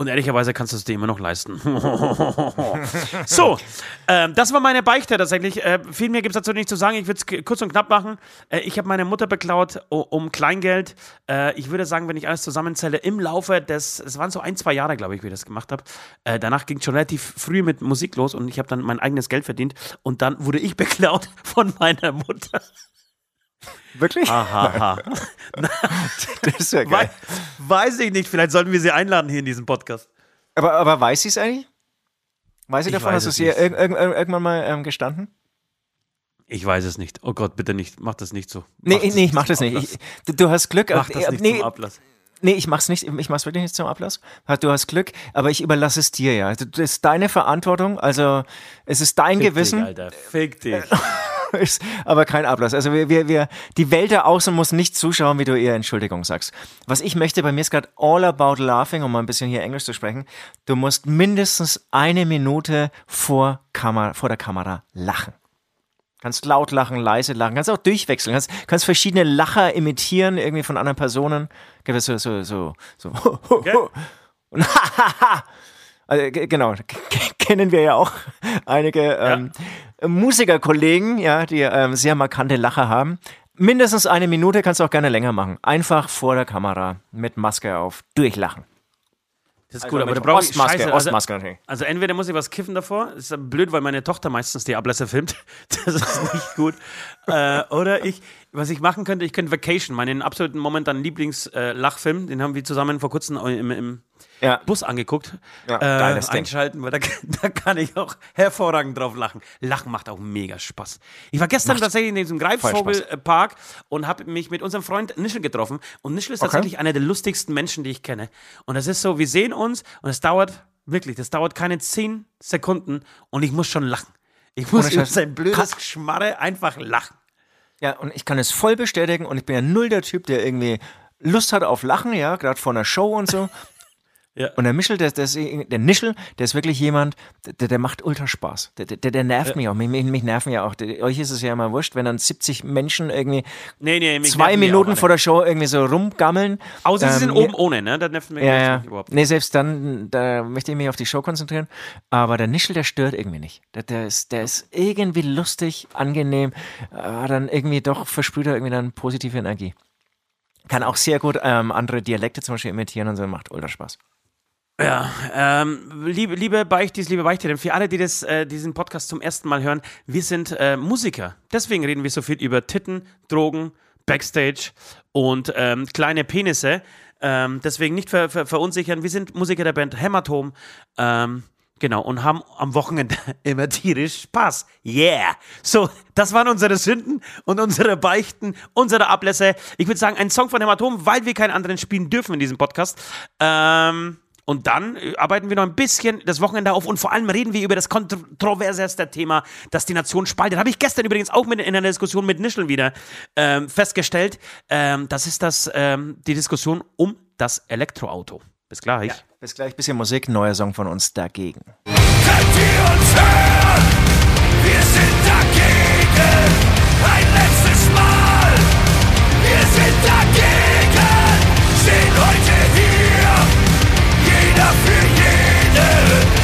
Und ehrlicherweise kannst du es dir immer noch leisten. *laughs* so, äh, das war meine Beichte tatsächlich. Äh, viel mehr gibt es dazu nicht zu sagen. Ich würde es kurz und knapp machen. Äh, ich habe meine Mutter beklaut um Kleingeld. Äh, ich würde sagen, wenn ich alles zusammenzähle, im Laufe des, es waren so ein, zwei Jahre, glaube ich, wie ich das gemacht habe. Äh, danach ging es schon relativ früh mit Musik los und ich habe dann mein eigenes Geld verdient. Und dann wurde ich *laughs* beklaut von meiner Mutter. Wirklich? Aha. *laughs* das ist ja geil. weiß ich nicht, vielleicht sollten wir sie einladen hier in diesem Podcast. Aber, aber weiß sie es eigentlich? Weiß sie davon? Hast du es ihr irg irg irgendwann mal ähm, gestanden? Ich weiß es nicht. Oh Gott, bitte nicht. Mach das nicht so. Nee, mach nee, ich mach das nicht. Ich, du, du, hast Glück. Mach das nicht nee, zum Ablass. Nee, ich mach's nicht, ich mach's wirklich nicht zum Ablass. Du hast Glück, aber ich überlasse es dir ja. Das ist deine Verantwortung, also es ist dein Fick Gewissen. Dich, Alter. Fick dich. *laughs* *laughs* ist aber kein Ablass. Also wir, wir, wir, die Welt da außen muss nicht zuschauen, wie du eher Entschuldigung sagst. Was ich möchte, bei mir ist gerade all about laughing, um mal ein bisschen hier Englisch zu sprechen. Du musst mindestens eine Minute vor, Kamera, vor der Kamera lachen. Kannst laut lachen, leise lachen, kannst auch durchwechseln, kannst, kannst verschiedene Lacher imitieren, irgendwie von anderen Personen. Gibt so, so, so, so. Okay. *laughs* Und *laughs* also, genau, kennen wir ja auch einige ähm, ja. Musikerkollegen, ja, die ähm, sehr markante Lacher haben. Mindestens eine Minute kannst du auch gerne länger machen. Einfach vor der Kamera mit Maske auf, durchlachen. Das ist also gut, aber du brauchst Ostmaske, Scheiße, also, Ostmaske natürlich. Also entweder muss ich was kiffen davor, das ist blöd, weil meine Tochter meistens die Ablässe filmt. *laughs* Das ist nicht gut. äh, oder ich, was ich machen könnte, ich könnte Vacation, meinen absoluten momentan Lieblings-Lachfilm, äh, den haben wir zusammen vor kurzem im, im ja. Bus angeguckt, ja, äh, einschalten, weil da, *laughs* da, kann ich auch hervorragend drauf lachen. Lachen macht auch mega Spaß. Ich war gestern macht tatsächlich in diesem Greifvogelpark und habe mich mit unserem Freund Nischel getroffen. Und Nischel ist okay. tatsächlich einer der lustigsten Menschen, die ich kenne. Und das ist so, wir sehen uns und es dauert, wirklich, das dauert keine zehn Sekunden und ich muss schon lachen. Ich muss über sein blödes Schmarre einfach lachen. Ja, und ich kann es voll bestätigen und ich bin ja null der Typ, der irgendwie Lust hat auf Lachen, ja, gerade vor einer Show und so. Ja. Und der Michel, der, der, ist, der Nischel, der ist wirklich jemand, der, der macht ultra Spaß. Der, der, der nervt ja. mich auch. Mich, mich, nerven ja auch. euch ist es ja immer wurscht, wenn dann 70 Menschen irgendwie nee, nee, zwei Minuten vor der Show irgendwie so rumgammeln. Außer ähm, sie sind oben ohne, ne? Das nervt mich ja, ja. überhaupt. Nee, selbst dann, da möchte ich mich auf die Show konzentrieren. Aber der Nischel, der stört irgendwie nicht. Der, der, ist, der ist irgendwie lustig, angenehm, aber dann irgendwie doch versprüht er irgendwie dann positive Energie. Kann auch sehr gut ähm, andere Dialekte zum Beispiel imitieren und so, macht ultra Spaß. Ja, ähm, liebe, liebe Beichtis, liebe Beichtinnen, für alle, die das, äh, diesen Podcast zum ersten Mal hören, wir sind äh, Musiker. Deswegen reden wir so viel über Titten, Drogen, Backstage und ähm, kleine Penisse. Ähm, deswegen nicht ver ver verunsichern. Wir sind Musiker der Band Hämatom. Ähm, Genau, und haben am Wochenende *laughs* immer tierisch Spaß. Yeah! So, das waren unsere Sünden und unsere Beichten, unsere Ablässe. Ich würde sagen, ein Song von Hämatom, weil wir keinen anderen spielen dürfen in diesem Podcast. Ähm, und dann äh, arbeiten wir noch ein bisschen das Wochenende auf und vor allem reden wir über das kontroverseste Thema, das die Nation spaltet. Habe ich gestern übrigens auch mit, in einer Diskussion mit Nischel wieder ähm, festgestellt. Ähm, das ist das, ähm, die Diskussion um das Elektroauto. Bis gleich. Ja, bis gleich. Bisschen Musik, neuer Song von uns dagegen. Könnt ihr uns hören? Wir sind dagegen. Ein letztes Mal. Wir sind dagegen. Stehen heute hier. Jeder für jede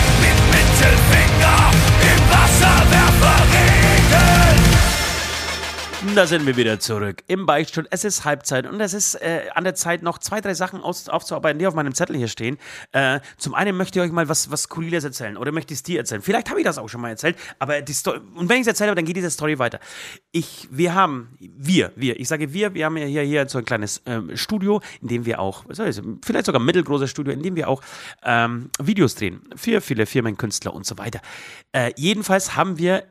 Da sind wir wieder zurück im Beichtstuhl. Es ist Halbzeit und es ist äh, an der Zeit, noch zwei, drei Sachen aus, aufzuarbeiten, die auf meinem Zettel hier stehen. Äh, zum einen möchte ich euch mal was, was Skurriles erzählen oder möchte ich es dir erzählen. Vielleicht habe ich das auch schon mal erzählt, aber die Story, und wenn ich es erzähle, dann geht diese Story weiter. Ich, wir haben, wir, wir, ich sage wir, wir haben ja hier, hier so ein kleines ähm, Studio, in dem wir auch, vielleicht sogar ein mittelgroßes Studio, in dem wir auch ähm, Videos drehen für viele Firmen, Künstler und so weiter. Äh, jedenfalls haben wir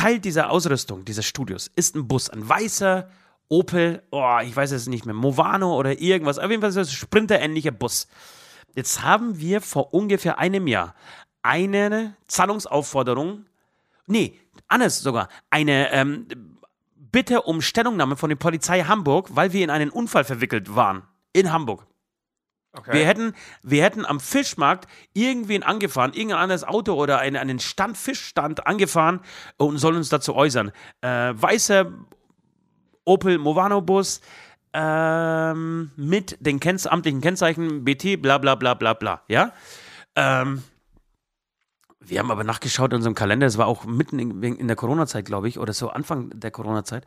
Teil dieser Ausrüstung dieses Studios ist ein Bus, ein weißer Opel, oh, ich weiß es nicht mehr, Movano oder irgendwas, auf jeden Fall so ein sprinterähnlicher Bus. Jetzt haben wir vor ungefähr einem Jahr eine Zahlungsaufforderung, nee, anders sogar, eine ähm, Bitte um Stellungnahme von der Polizei Hamburg, weil wir in einen Unfall verwickelt waren. In Hamburg. Okay. Wir, hätten, wir hätten am Fischmarkt irgendwen angefahren, irgendein anderes Auto oder einen, einen Stand, Fischstand angefahren und sollen uns dazu äußern. Äh, weißer Opel Movano Bus ähm, mit den Kennz amtlichen Kennzeichen BT, bla bla bla bla bla. Ja? Ähm, wir haben aber nachgeschaut in unserem Kalender, es war auch mitten in, in der Corona-Zeit, glaube ich, oder so Anfang der Corona-Zeit.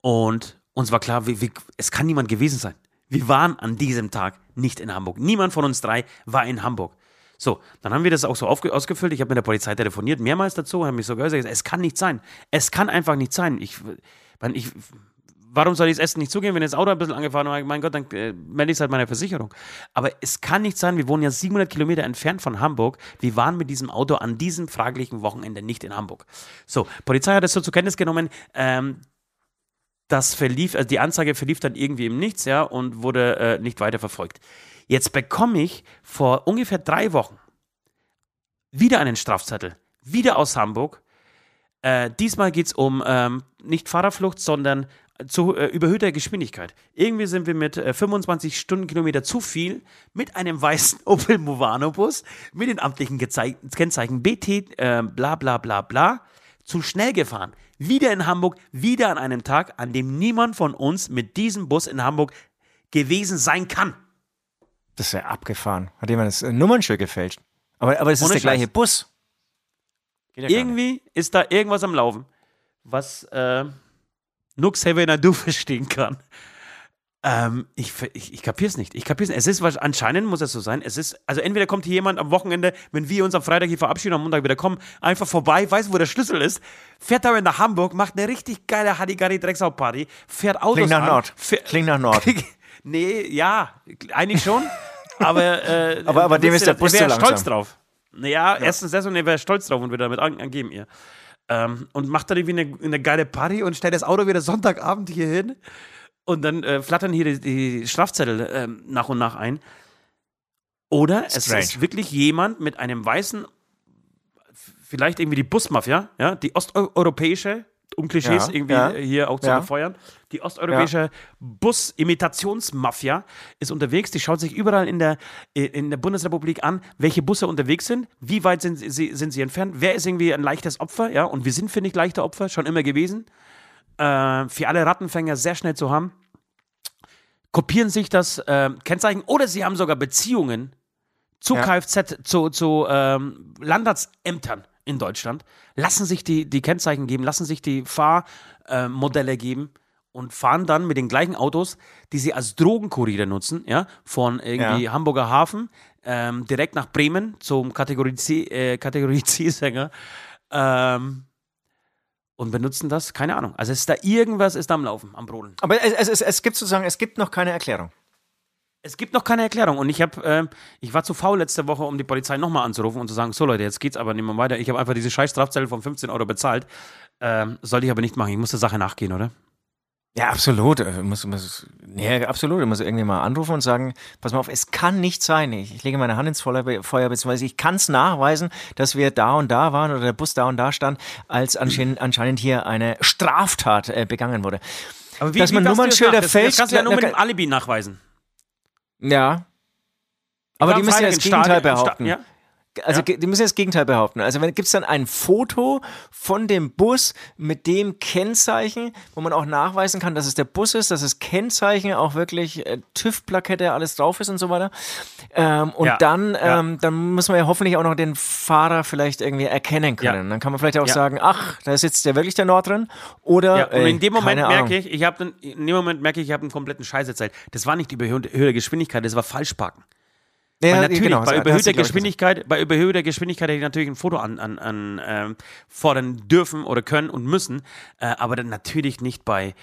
Und uns war klar, wie, wie, es kann niemand gewesen sein. Wir waren an diesem Tag nicht in Hamburg. Niemand von uns drei war in Hamburg. So, dann haben wir das auch so ausgefüllt. Ich habe mit der Polizei telefoniert, mehrmals dazu, und habe mich sogar gesagt, es kann nicht sein. Es kann einfach nicht sein. Ich, ich, warum soll ich das Essen nicht zugeben, wenn das Auto ein bisschen angefahren ist? Mein Gott, dann äh, melde ich es halt meiner Versicherung. Aber es kann nicht sein, wir wohnen ja 700 Kilometer entfernt von Hamburg. Wir waren mit diesem Auto an diesem fraglichen Wochenende nicht in Hamburg. So, Polizei hat es so zur Kenntnis genommen. Ähm, das verlief, also die Anzeige verlief dann irgendwie im Nichts, ja, und wurde äh, nicht weiter verfolgt. Jetzt bekomme ich vor ungefähr drei Wochen wieder einen Strafzettel, wieder aus Hamburg. Äh, diesmal geht es um ähm, nicht Fahrerflucht, sondern zu äh, überhöhter Geschwindigkeit. Irgendwie sind wir mit äh, 25 Stundenkilometer zu viel mit einem weißen *laughs* Opel Movano Bus mit den amtlichen Kennzeichen BT äh, bla bla bla bla zu schnell gefahren. Wieder in Hamburg, wieder an einem Tag, an dem niemand von uns mit diesem Bus in Hamburg gewesen sein kann. Das ist ja abgefahren. Hat jemand das äh, Nummernschild gefälscht? Aber, aber es ist der gleiche Bus. Ja Irgendwie ist da irgendwas am Laufen, was äh, nur Xavier Nadu verstehen kann. Ähm, ich, ich, ich kapier's nicht. Ich kapier's nicht. Es ist anscheinend muss es so sein. Es ist, also entweder kommt hier jemand am Wochenende, wenn wir uns am Freitag hier verabschieden, am Montag wieder kommen, einfach vorbei, weiß, wo der Schlüssel ist, fährt aber nach Hamburg, macht eine richtig geile Hadigari Drecksau Party, fährt Autos Klingt nach an, Nord. Klingt nach Nord. *laughs* nee, ja, eigentlich schon. aber, *laughs* äh, aber, aber dem ist der Bus zu langsam. stolz drauf. Naja, ja. erstens das und er wäre stolz drauf und würde damit angeben ihr. Ähm, und macht dann irgendwie eine, eine geile Party und stellt das Auto wieder Sonntagabend hier hin. Und dann äh, flattern hier die, die Strafzettel äh, nach und nach ein. Oder Strange. es ist wirklich jemand mit einem weißen, vielleicht irgendwie die Busmafia, ja, die osteuropäische, um Klischees ja, irgendwie ja, hier auch zu ja. befeuern. Die osteuropäische Bus-Imitationsmafia ist unterwegs. Die schaut sich überall in der, in der Bundesrepublik an, welche Busse unterwegs sind, wie weit sind sie, sind sie entfernt, wer ist irgendwie ein leichtes Opfer, ja, und wir sind, finde ich, leichte Opfer, schon immer gewesen äh, für alle Rattenfänger sehr schnell zu haben, kopieren sich das äh, Kennzeichen oder sie haben sogar Beziehungen zu ja. Kfz, zu, zu ähm, Landratsämtern in Deutschland, lassen sich die, die Kennzeichen geben, lassen sich die Fahrmodelle geben und fahren dann mit den gleichen Autos, die sie als Drogenkurier nutzen, ja, von irgendwie ja. Hamburger Hafen ähm, direkt nach Bremen zum Kategorie C, äh, Kategorie C-Sänger. Ähm, und benutzen das, keine Ahnung. Also ist da irgendwas ist da am Laufen, am Brodeln. Aber es, es, es gibt sozusagen, es gibt noch keine Erklärung. Es gibt noch keine Erklärung und ich habe, äh, ich war zu faul letzte Woche, um die Polizei nochmal anzurufen und zu sagen, so Leute, jetzt geht's aber nicht mehr weiter. Ich habe einfach diese scheiß Strafzettel von 15 Euro bezahlt. Ähm, sollte ich aber nicht machen. Ich muss der Sache nachgehen, oder? Ja, absolut. Ich muss, muss, nee, absolut. Ich muss irgendwie mal anrufen und sagen, pass mal auf, es kann nicht sein. Ich, ich lege meine Hand ins Feuer, beziehungsweise ich kann es nachweisen, dass wir da und da waren oder der Bus da und da stand, als anscheinend, anscheinend hier eine Straftat äh, begangen wurde. Aber wie, dass man Nummernschilder fälscht. Das kannst du ja nur mit dem Alibi nachweisen. Ja. Aber die müssen ja das Gegenteil behaupten. Ja? Also ja. die müssen ja das Gegenteil behaupten. Also gibt es dann ein Foto von dem Bus mit dem Kennzeichen, wo man auch nachweisen kann, dass es der Bus ist, dass das Kennzeichen auch wirklich äh, TÜV-Plakette alles drauf ist und so weiter. Ähm, und ja. dann, ähm, ja. dann muss man ja hoffentlich auch noch den Fahrer vielleicht irgendwie erkennen können. Dann kann man vielleicht auch sagen, ach, da ist jetzt der wirklich der Nord drin. Oder ja, und ey, in dem Moment merke ich, ich habe in dem Moment merke ich, ich habe einen kompletten Scheiß erzählt. Das war nicht die überhöhte Geschwindigkeit, das war Falschparken. Ja, natürlich, genau, bei, überhöhter Geschwindigkeit, bei überhöhter Geschwindigkeit hätte ich natürlich ein Foto an, an, an ähm, fordern dürfen oder können und müssen, äh, aber dann natürlich nicht bei,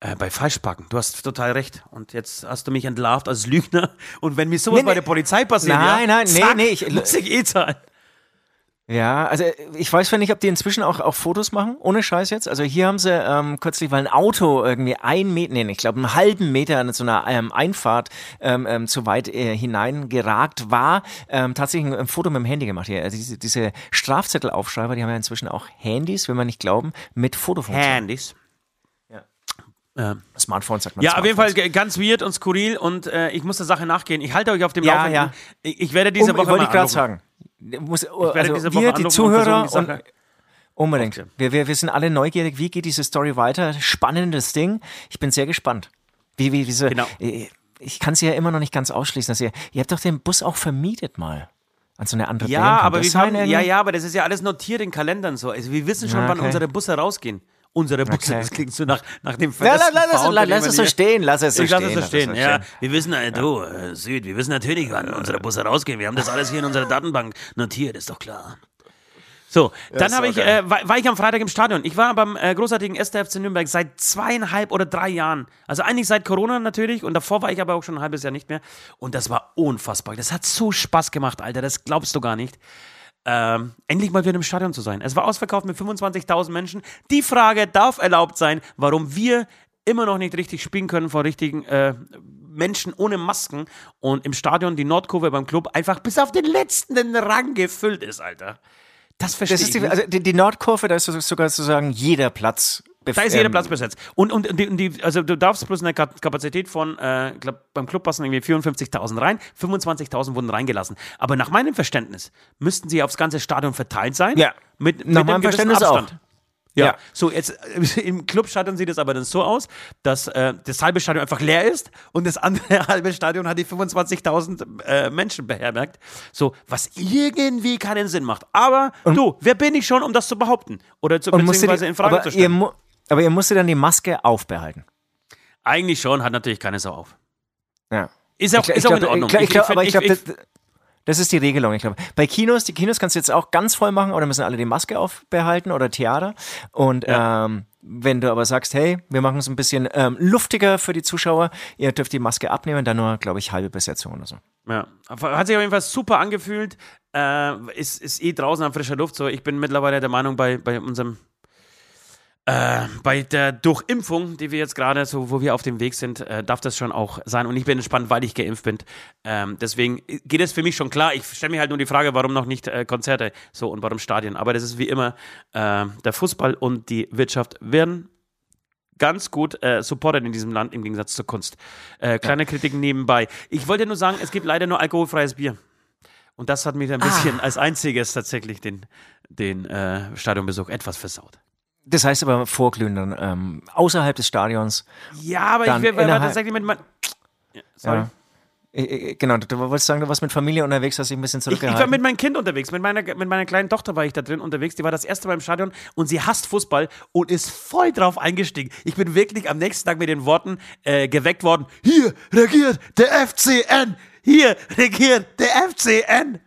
äh, bei Falschparken. Du hast total recht. Und jetzt hast du mich entlarvt als Lügner. Und wenn mir sowas nee, bei der Polizei passiert, nein, ja, nein, zack, nee, nee, ich, muss ich eh zahlen. Ja, also ich weiß nicht, ob die inzwischen auch, auch Fotos machen, ohne Scheiß jetzt. Also hier haben sie ähm, kürzlich, weil ein Auto irgendwie ein Meter, nee, ich glaube einen halben Meter in so einer ähm, Einfahrt ähm, ähm, zu weit äh, hineingeragt war, ähm, tatsächlich ein, Foto mit dem Handy gemacht. Hier. Also diese, diese Strafzettelaufschreiber, die haben ja inzwischen auch Handys, will man nicht glauben, mit Fotofunktion. Handys. Ja. Smartphone sagt man. Ja, auf jeden. Fall ganz weird und skurril und äh, ich muss der Sache nachgehen. Ich halte euch auf dem Ja, Laufenden. ja. Ich, ich werde diese Um, Woche wollte mal ich gerade sagen. Muss, also wir, die und Zuhörer und Sache unbedingt. Wir, wir, wir sind alle neugierig. Wie geht diese Story weiter? Spannendes Ding. Ich bin sehr gespannt. Wie, wie diese. Genau. Ich kann sie ja immer noch nicht ganz ausschließen. Dass ihr, ihr habt doch den Bus auch vermietet mal. An so eine andere Ja, Band. Aber wir haben, ja, ja, aber das ist ja alles notiert in Kalendern so. Also wir wissen schon, Ja, wann okay. unsere Busse rausgehen. Unsere Busse, Okay. das klingt so nach, nach dem Ja, verletzten lass, lass, lass, lass es so stehen, lass es so Ich stehen. es so stehen. Ja, wir wissen, äh, du, äh, Süd, wir wissen natürlich, wann unsere Busse rausgehen. Wir haben das alles hier in unserer Datenbank notiert, ist doch klar. So, dann habe ich, äh, war, war ich am Freitag im Stadion. Ich war beim äh, großartigen 1. FC Nürnberg seit zweieinhalb oder drei Jahren. Also eigentlich seit Corona natürlich und davor war ich aber auch schon ein halbes Jahr nicht mehr. Und das war unfassbar. Das hat so Spaß gemacht, Alter. Das glaubst du gar nicht. Ähm, endlich mal wieder im Stadion zu sein. Es war ausverkauft mit 25.000 Menschen. Die Frage darf erlaubt sein, warum wir immer noch nicht richtig spielen können vor richtigen äh, Menschen ohne Masken und im Stadion die Nordkurve beim Club einfach bis auf den letzten Rang gefüllt ist, Alter. Das verstehe Das ist ich die, nicht. also die, die Nordkurve, da ist so- sogar sozusagen jeder Platz. Da ist jeder ähm, Platz besetzt. Und, und, und die, also du darfst bloß eine Ka- Kapazität von, äh, glaub, beim Club passen irgendwie 54.000 rein, 25.000 wurden reingelassen. Aber nach meinem Verständnis müssten sie aufs ganze Stadion verteilt sein. Ja. Mit, mit Nach einem meinem Verständnis auch. Abstand. Ja. Ja. so jetzt *laughs* im Clubstadion sieht es aber dann so aus, dass äh, das halbe Stadion einfach leer ist und das andere *laughs* halbe Stadion hat die 25.000 äh, Menschen beherbergt. So, was irgendwie keinen Sinn macht. Aber du, wer bin ich schon, um das zu behaupten? Oder zu, Und beziehungsweise die, in Frage zu stellen? Aber ihr musstet dann die Maske aufbehalten. Eigentlich schon, hat natürlich keine Sau auf. Ja. Ist auch, Ich ist ich auch in glaub- Ordnung. Ich glaub, aber ich glaube, das, das ist die Regelung. Ich glaube, bei Kinos, die Kinos kannst du jetzt auch ganz voll machen oder müssen alle die Maske aufbehalten oder Theater. Und ähm, wenn du aber sagst, hey, wir machen es ein bisschen ähm, luftiger für die Zuschauer, ihr dürft die Maske abnehmen, dann nur, glaube ich, halbe Besetzung oder so. ja. Hat sich auf jeden Fall super angefühlt. Äh, ist, ist eh draußen an frischer Luft. So, ich bin mittlerweile der Meinung, bei, bei unserem äh, bei der Durchimpfung, die wir jetzt gerade so, wo wir auf dem Weg sind, äh, darf das schon auch sein. Und ich bin entspannt, weil ich geimpft bin. Ähm, deswegen geht es für mich schon klar. Ich stelle mir halt nur die Frage, warum noch nicht äh, Konzerte so und warum Stadien. Aber das ist wie immer, äh, der Fußball und die Wirtschaft werden ganz gut äh, supported in diesem Land im Gegensatz zur Kunst. Äh, kleine Kritiken nebenbei. Ich wollte nur sagen, es gibt leider nur alkoholfreies Bier. Und das hat mir ein bisschen als einziges tatsächlich den, den äh, Stadionbesuch etwas versaut. Das heißt aber vorglühen dann ähm, außerhalb des Stadions. Ja, aber ich war innerhalb- tatsächlich mit ja, sorry. Ja. Äh, äh, Genau, du wolltest sagen, du warst mit Familie unterwegs, hast dich ein bisschen Ich, ich zurückgehalten. war mit meinem Kind unterwegs, mit meiner, mit meiner kleinen Tochter war ich da drin unterwegs. Die war das erste Mal im Stadion und sie hasst Fußball und ist voll drauf eingestiegen. Ich bin wirklich am nächsten Tag mit den Worten äh, geweckt worden: Hier regiert der FCN! Hier regiert der FCN!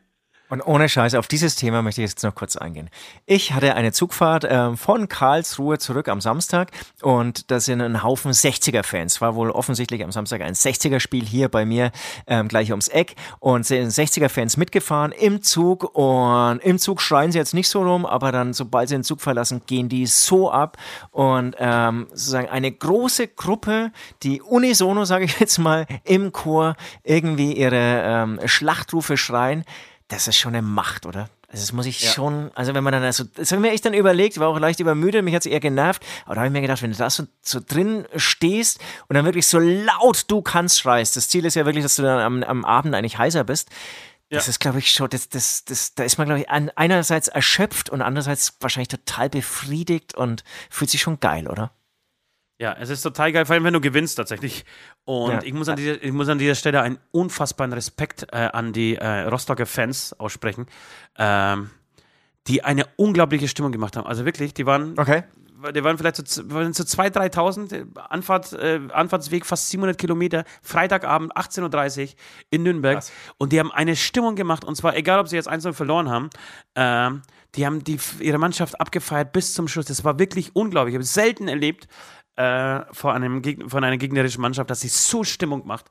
Und ohne Scheiße, auf dieses Thema möchte ich jetzt noch kurz eingehen. Ich hatte eine Zugfahrt ähm, von Karlsruhe zurück am Samstag und da sind ein Haufen 60er-Fans. War wohl offensichtlich am Samstag ein 60er-Spiel hier bei mir ähm, gleich ums Eck und sind 60er-Fans mitgefahren im Zug und im Zug schreien sie jetzt nicht so rum, aber dann, sobald sie den Zug verlassen, gehen die so ab und ähm, sozusagen eine große Gruppe, die unisono, sage ich jetzt mal, im Chor irgendwie ihre ähm, Schlachtrufe schreien das ist schon eine Macht, oder? Also das muss ich schon, also wenn man dann, also, das habe ich mir echt dann überlegt, war auch leicht übermüdet, mich hat es eher genervt, aber da habe ich mir gedacht, wenn du da so, so drin stehst und dann wirklich so laut du kannst schreist, das Ziel ist ja wirklich, dass du dann am, am Abend eigentlich heißer bist, das ist, glaube ich, schon, das, das, das, da ist man, glaube ich, an, einerseits erschöpft und andererseits wahrscheinlich total befriedigt und fühlt sich schon geil, oder? Ja, es ist total geil, vor allem wenn du gewinnst tatsächlich. Und Ja. ich, muss an dieser, ich muss an dieser Stelle einen unfassbaren Respekt äh, an die äh, Rostocker Fans aussprechen, ähm, die eine unglaubliche Stimmung gemacht haben. Also wirklich, die waren, Okay. die waren vielleicht so, z- waren so 2.000, 3.000, Anfahrt, äh, Anfahrtsweg fast 700 Kilometer, Freitagabend 18.30 Uhr in Nürnberg. Krass. Und die haben eine Stimmung gemacht, und zwar egal, ob sie jetzt 1 verloren haben, ähm, die haben die, ihre Mannschaft abgefeiert bis zum Schluss. Das war wirklich unglaublich. Ich habe es selten erlebt äh, vor einem Gegner, von einer gegnerischen Mannschaft, dass sie so Stimmung macht.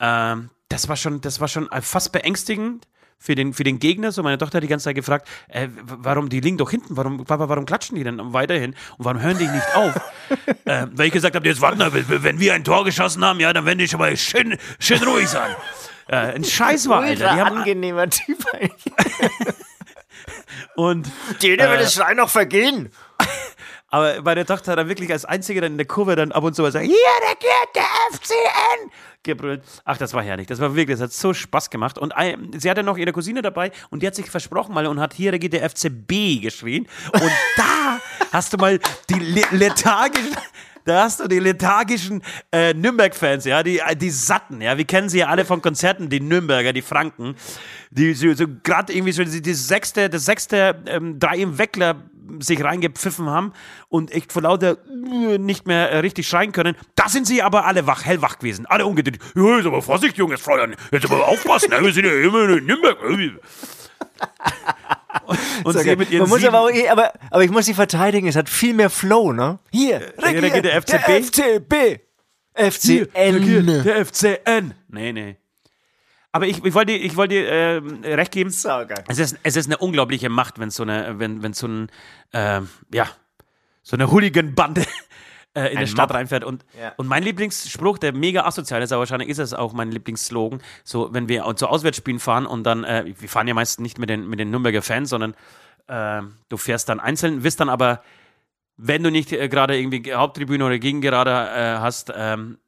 Ähm, das war schon, das war schon fast beängstigend für den, für den Gegner. So, meine Tochter hat die ganze Zeit gefragt, äh, warum, die liegen doch hinten, warum, Papa, warum klatschen die denn weiterhin und warum hören die nicht auf? *laughs* äh, weil ich gesagt habe, jetzt warten wir, wenn wir ein Tor geschossen haben, ja, dann werden die schon mal schön, schön ruhig sein. *laughs* Äh, ein Scheiß war, Alter. Die haben, angenehmer Typ eigentlich. *laughs* und Denen wird das Schreien noch vergehen. Aber meine Tochter hat dann wirklich als Einzige dann in der Kurve dann ab und zu mal sagen, hier, geht, der FCN! gebrüllt. Ach, das war herrlich. Das war wirklich, das hat so Spaß gemacht. Und ein, sie hatte noch ihre Cousine dabei und die hat sich versprochen mal und hat hier, geht der FCB geschrien. Und *laughs* da hast du mal die lethargischen da hast du die lethargischen äh, Nürnberg-Fans, ja, die, die Satten, ja, wir kennen sie ja alle von Konzerten, die Nürnberger, die Franken, die so, so gerade irgendwie so die, die sechste, das sechste ähm, drei im Weckler sich reingepfiffen haben und echt vor lauter äh, nicht mehr äh, richtig schreien können. Da sind sie aber alle wach, hellwach gewesen, alle umgedreht. Ja, jetzt aber Vorsicht, junges Fräulein, jetzt aber aufpassen, ne? wir sind ja immer in Nürnberg. *laughs* und so sie mit ihren Man muss aber, eh, aber, aber ich muss sie verteidigen, es hat viel mehr Flow, ne? Hier, hier, hier der FCB. Der FCB. FCN. Hier, der FCN. Nee, nee. Aber ich, ich wollte dir ich wollt äh, recht geben. Saugeil. Es ist, es ist eine unglaubliche Macht, wenn so eine, wenn, wenn so ein, äh, ja, so eine Hooligan-Bande äh, in Ein die Stadt Mob. reinfährt. Und, ja. und mein Lieblingsspruch, der mega asozial ist, aber wahrscheinlich ist es auch mein Lieblingsslogan, so wenn wir zu Auswärtsspielen fahren und dann, äh, wir fahren ja meistens nicht mit den, mit den Nürnberger Fans, sondern äh, du fährst dann einzeln, wirst dann aber, wenn du nicht äh, gerade irgendwie Haupttribüne oder Gegengerade äh, hast, ähm,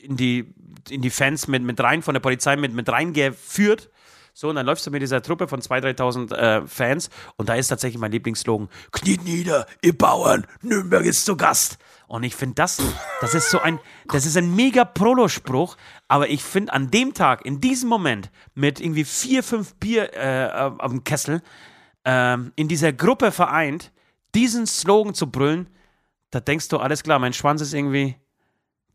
in die, in die Fans mit, mit rein, von der Polizei mit, mit reingeführt. So, und dann läufst du mit dieser Truppe von 2.000, 3.000 äh, Fans und da ist tatsächlich mein Lieblingsslogan: Kniet nieder, ihr Bauern, Nürnberg ist zu Gast. Und ich finde das, das ist so ein, das ist ein mega Prolo-Spruch, aber ich finde an dem Tag, in diesem Moment, mit irgendwie vier, fünf Bier äh, auf dem Kessel, äh, in dieser Gruppe vereint, diesen Slogan zu brüllen, da denkst du, alles klar, mein Schwanz ist irgendwie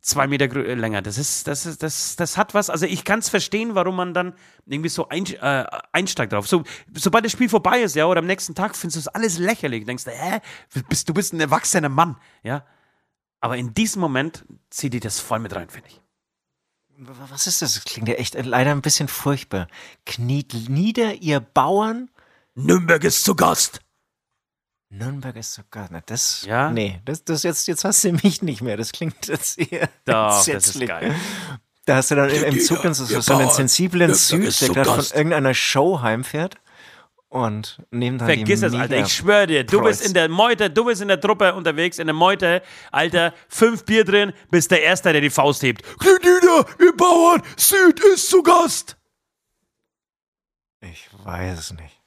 zwei Meter äh, länger. Das ist, das ist, das, das hat was. Also ich kann es verstehen, warum man dann irgendwie so ein, äh, einsteigt drauf. So, sobald das Spiel vorbei ist, ja, oder am nächsten Tag findest du es alles lächerlich. Denkst du, hä, bist, du bist ein erwachsener Mann, ja. Aber in diesem Moment zieht die das voll mit rein, finde ich. Was ist das? Das klingt ja echt leider ein bisschen furchtbar. Kniet nieder, ihr Bauern. Nürnberg ist zu Gast. Nürnberg ist zu Gast. Na, das, ja? nee, das, das jetzt, jetzt hast du mich nicht mehr. Das klingt jetzt eher *laughs* Doch, das ist geil. Da hast du dann im, im Zug so, so einen sensiblen Süd, der gerade von irgendeiner Show heimfährt und nehmen dann Vergiss es, Alter. Ich schwöre dir, du bist in der Meute, du bist in der Truppe unterwegs, in der Meute, Alter, fünf Bier drin, bist der Erste, der die Faust hebt. Nieder, ihr Bauern, Süd ist zu Gast. Ich weiß es nicht.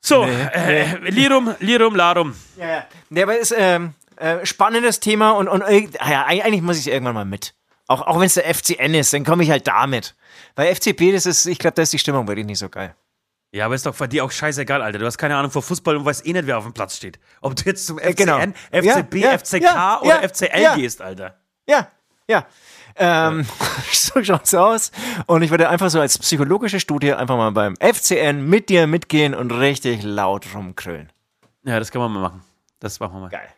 So, nee, äh, nee. Lirum, Lirum, Larum. Ja, ja. Nee, aber es ist ähm, äh, spannendes Thema und, und äh, ja, eigentlich muss ich irgendwann mal mit. Auch, auch wenn es der FCN ist, dann komme ich halt damit. Weil FCP, das ist, ich glaube, da ist die Stimmung wirklich nicht so geil. Ja, aber ist doch für die auch scheißegal, Alter. Du hast keine Ahnung vor Fußball und weißt eh nicht, wer auf dem Platz steht. Ob du jetzt zum FCN, genau. FCB, ja, FCK ja, oder ja, FCL gehst, Alter. Ja, ja. Ähm, *laughs* so schaut's aus. Und ich würde einfach so als psychologische Studie einfach mal beim FCN mit dir mitgehen und richtig laut rumkrüllen. Ja, das kann man mal machen. Das machen wir mal. Geil.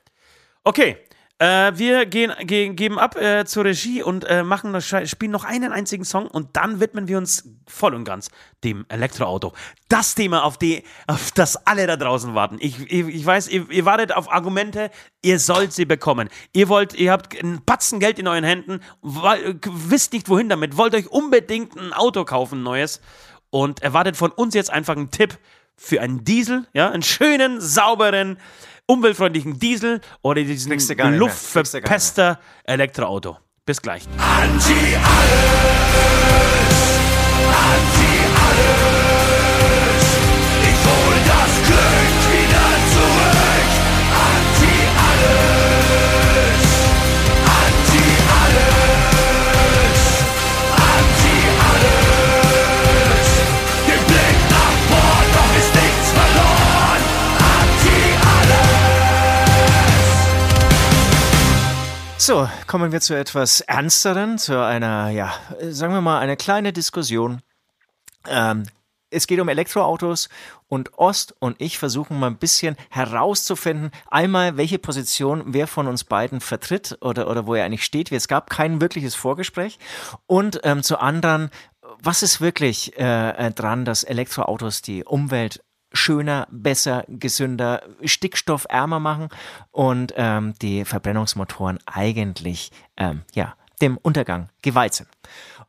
Okay, äh, wir gehen, gehen, geben ab äh, zur Regie und äh, machen das, spielen noch einen einzigen Song und dann widmen wir uns voll und ganz dem Elektroauto. Das Thema, auf, die, auf das alle da draußen warten. Ich, ich, ich weiß, ihr, ihr, wartet auf Argumente, ihr sollt sie bekommen. Ihr wollt, ihr habt ein Batzen Geld in euren Händen, wisst nicht wohin damit, wollt euch unbedingt ein Auto kaufen, neues und erwartet von uns jetzt einfach einen Tipp für einen Diesel, ja, einen schönen, sauberen, umweltfreundlichen Diesel oder diesen luftverpester Elektroauto. Bis gleich. Anti alles, So, kommen wir zu etwas ernsteren, zu einer, ja, sagen wir mal, eine kleine Diskussion. Ähm, es geht um Elektroautos und Ost und ich versuchen mal ein bisschen herauszufinden, einmal welche Position wer von uns beiden vertritt oder, oder wo er eigentlich steht. Es gab kein wirkliches Vorgespräch. Und ähm, zu anderen, was ist wirklich äh, dran, dass Elektroautos die Umwelt schöner, besser, gesünder, stickstoffärmer machen und ähm, die Verbrennungsmotoren eigentlich ähm, ja, dem Untergang geweiht sind.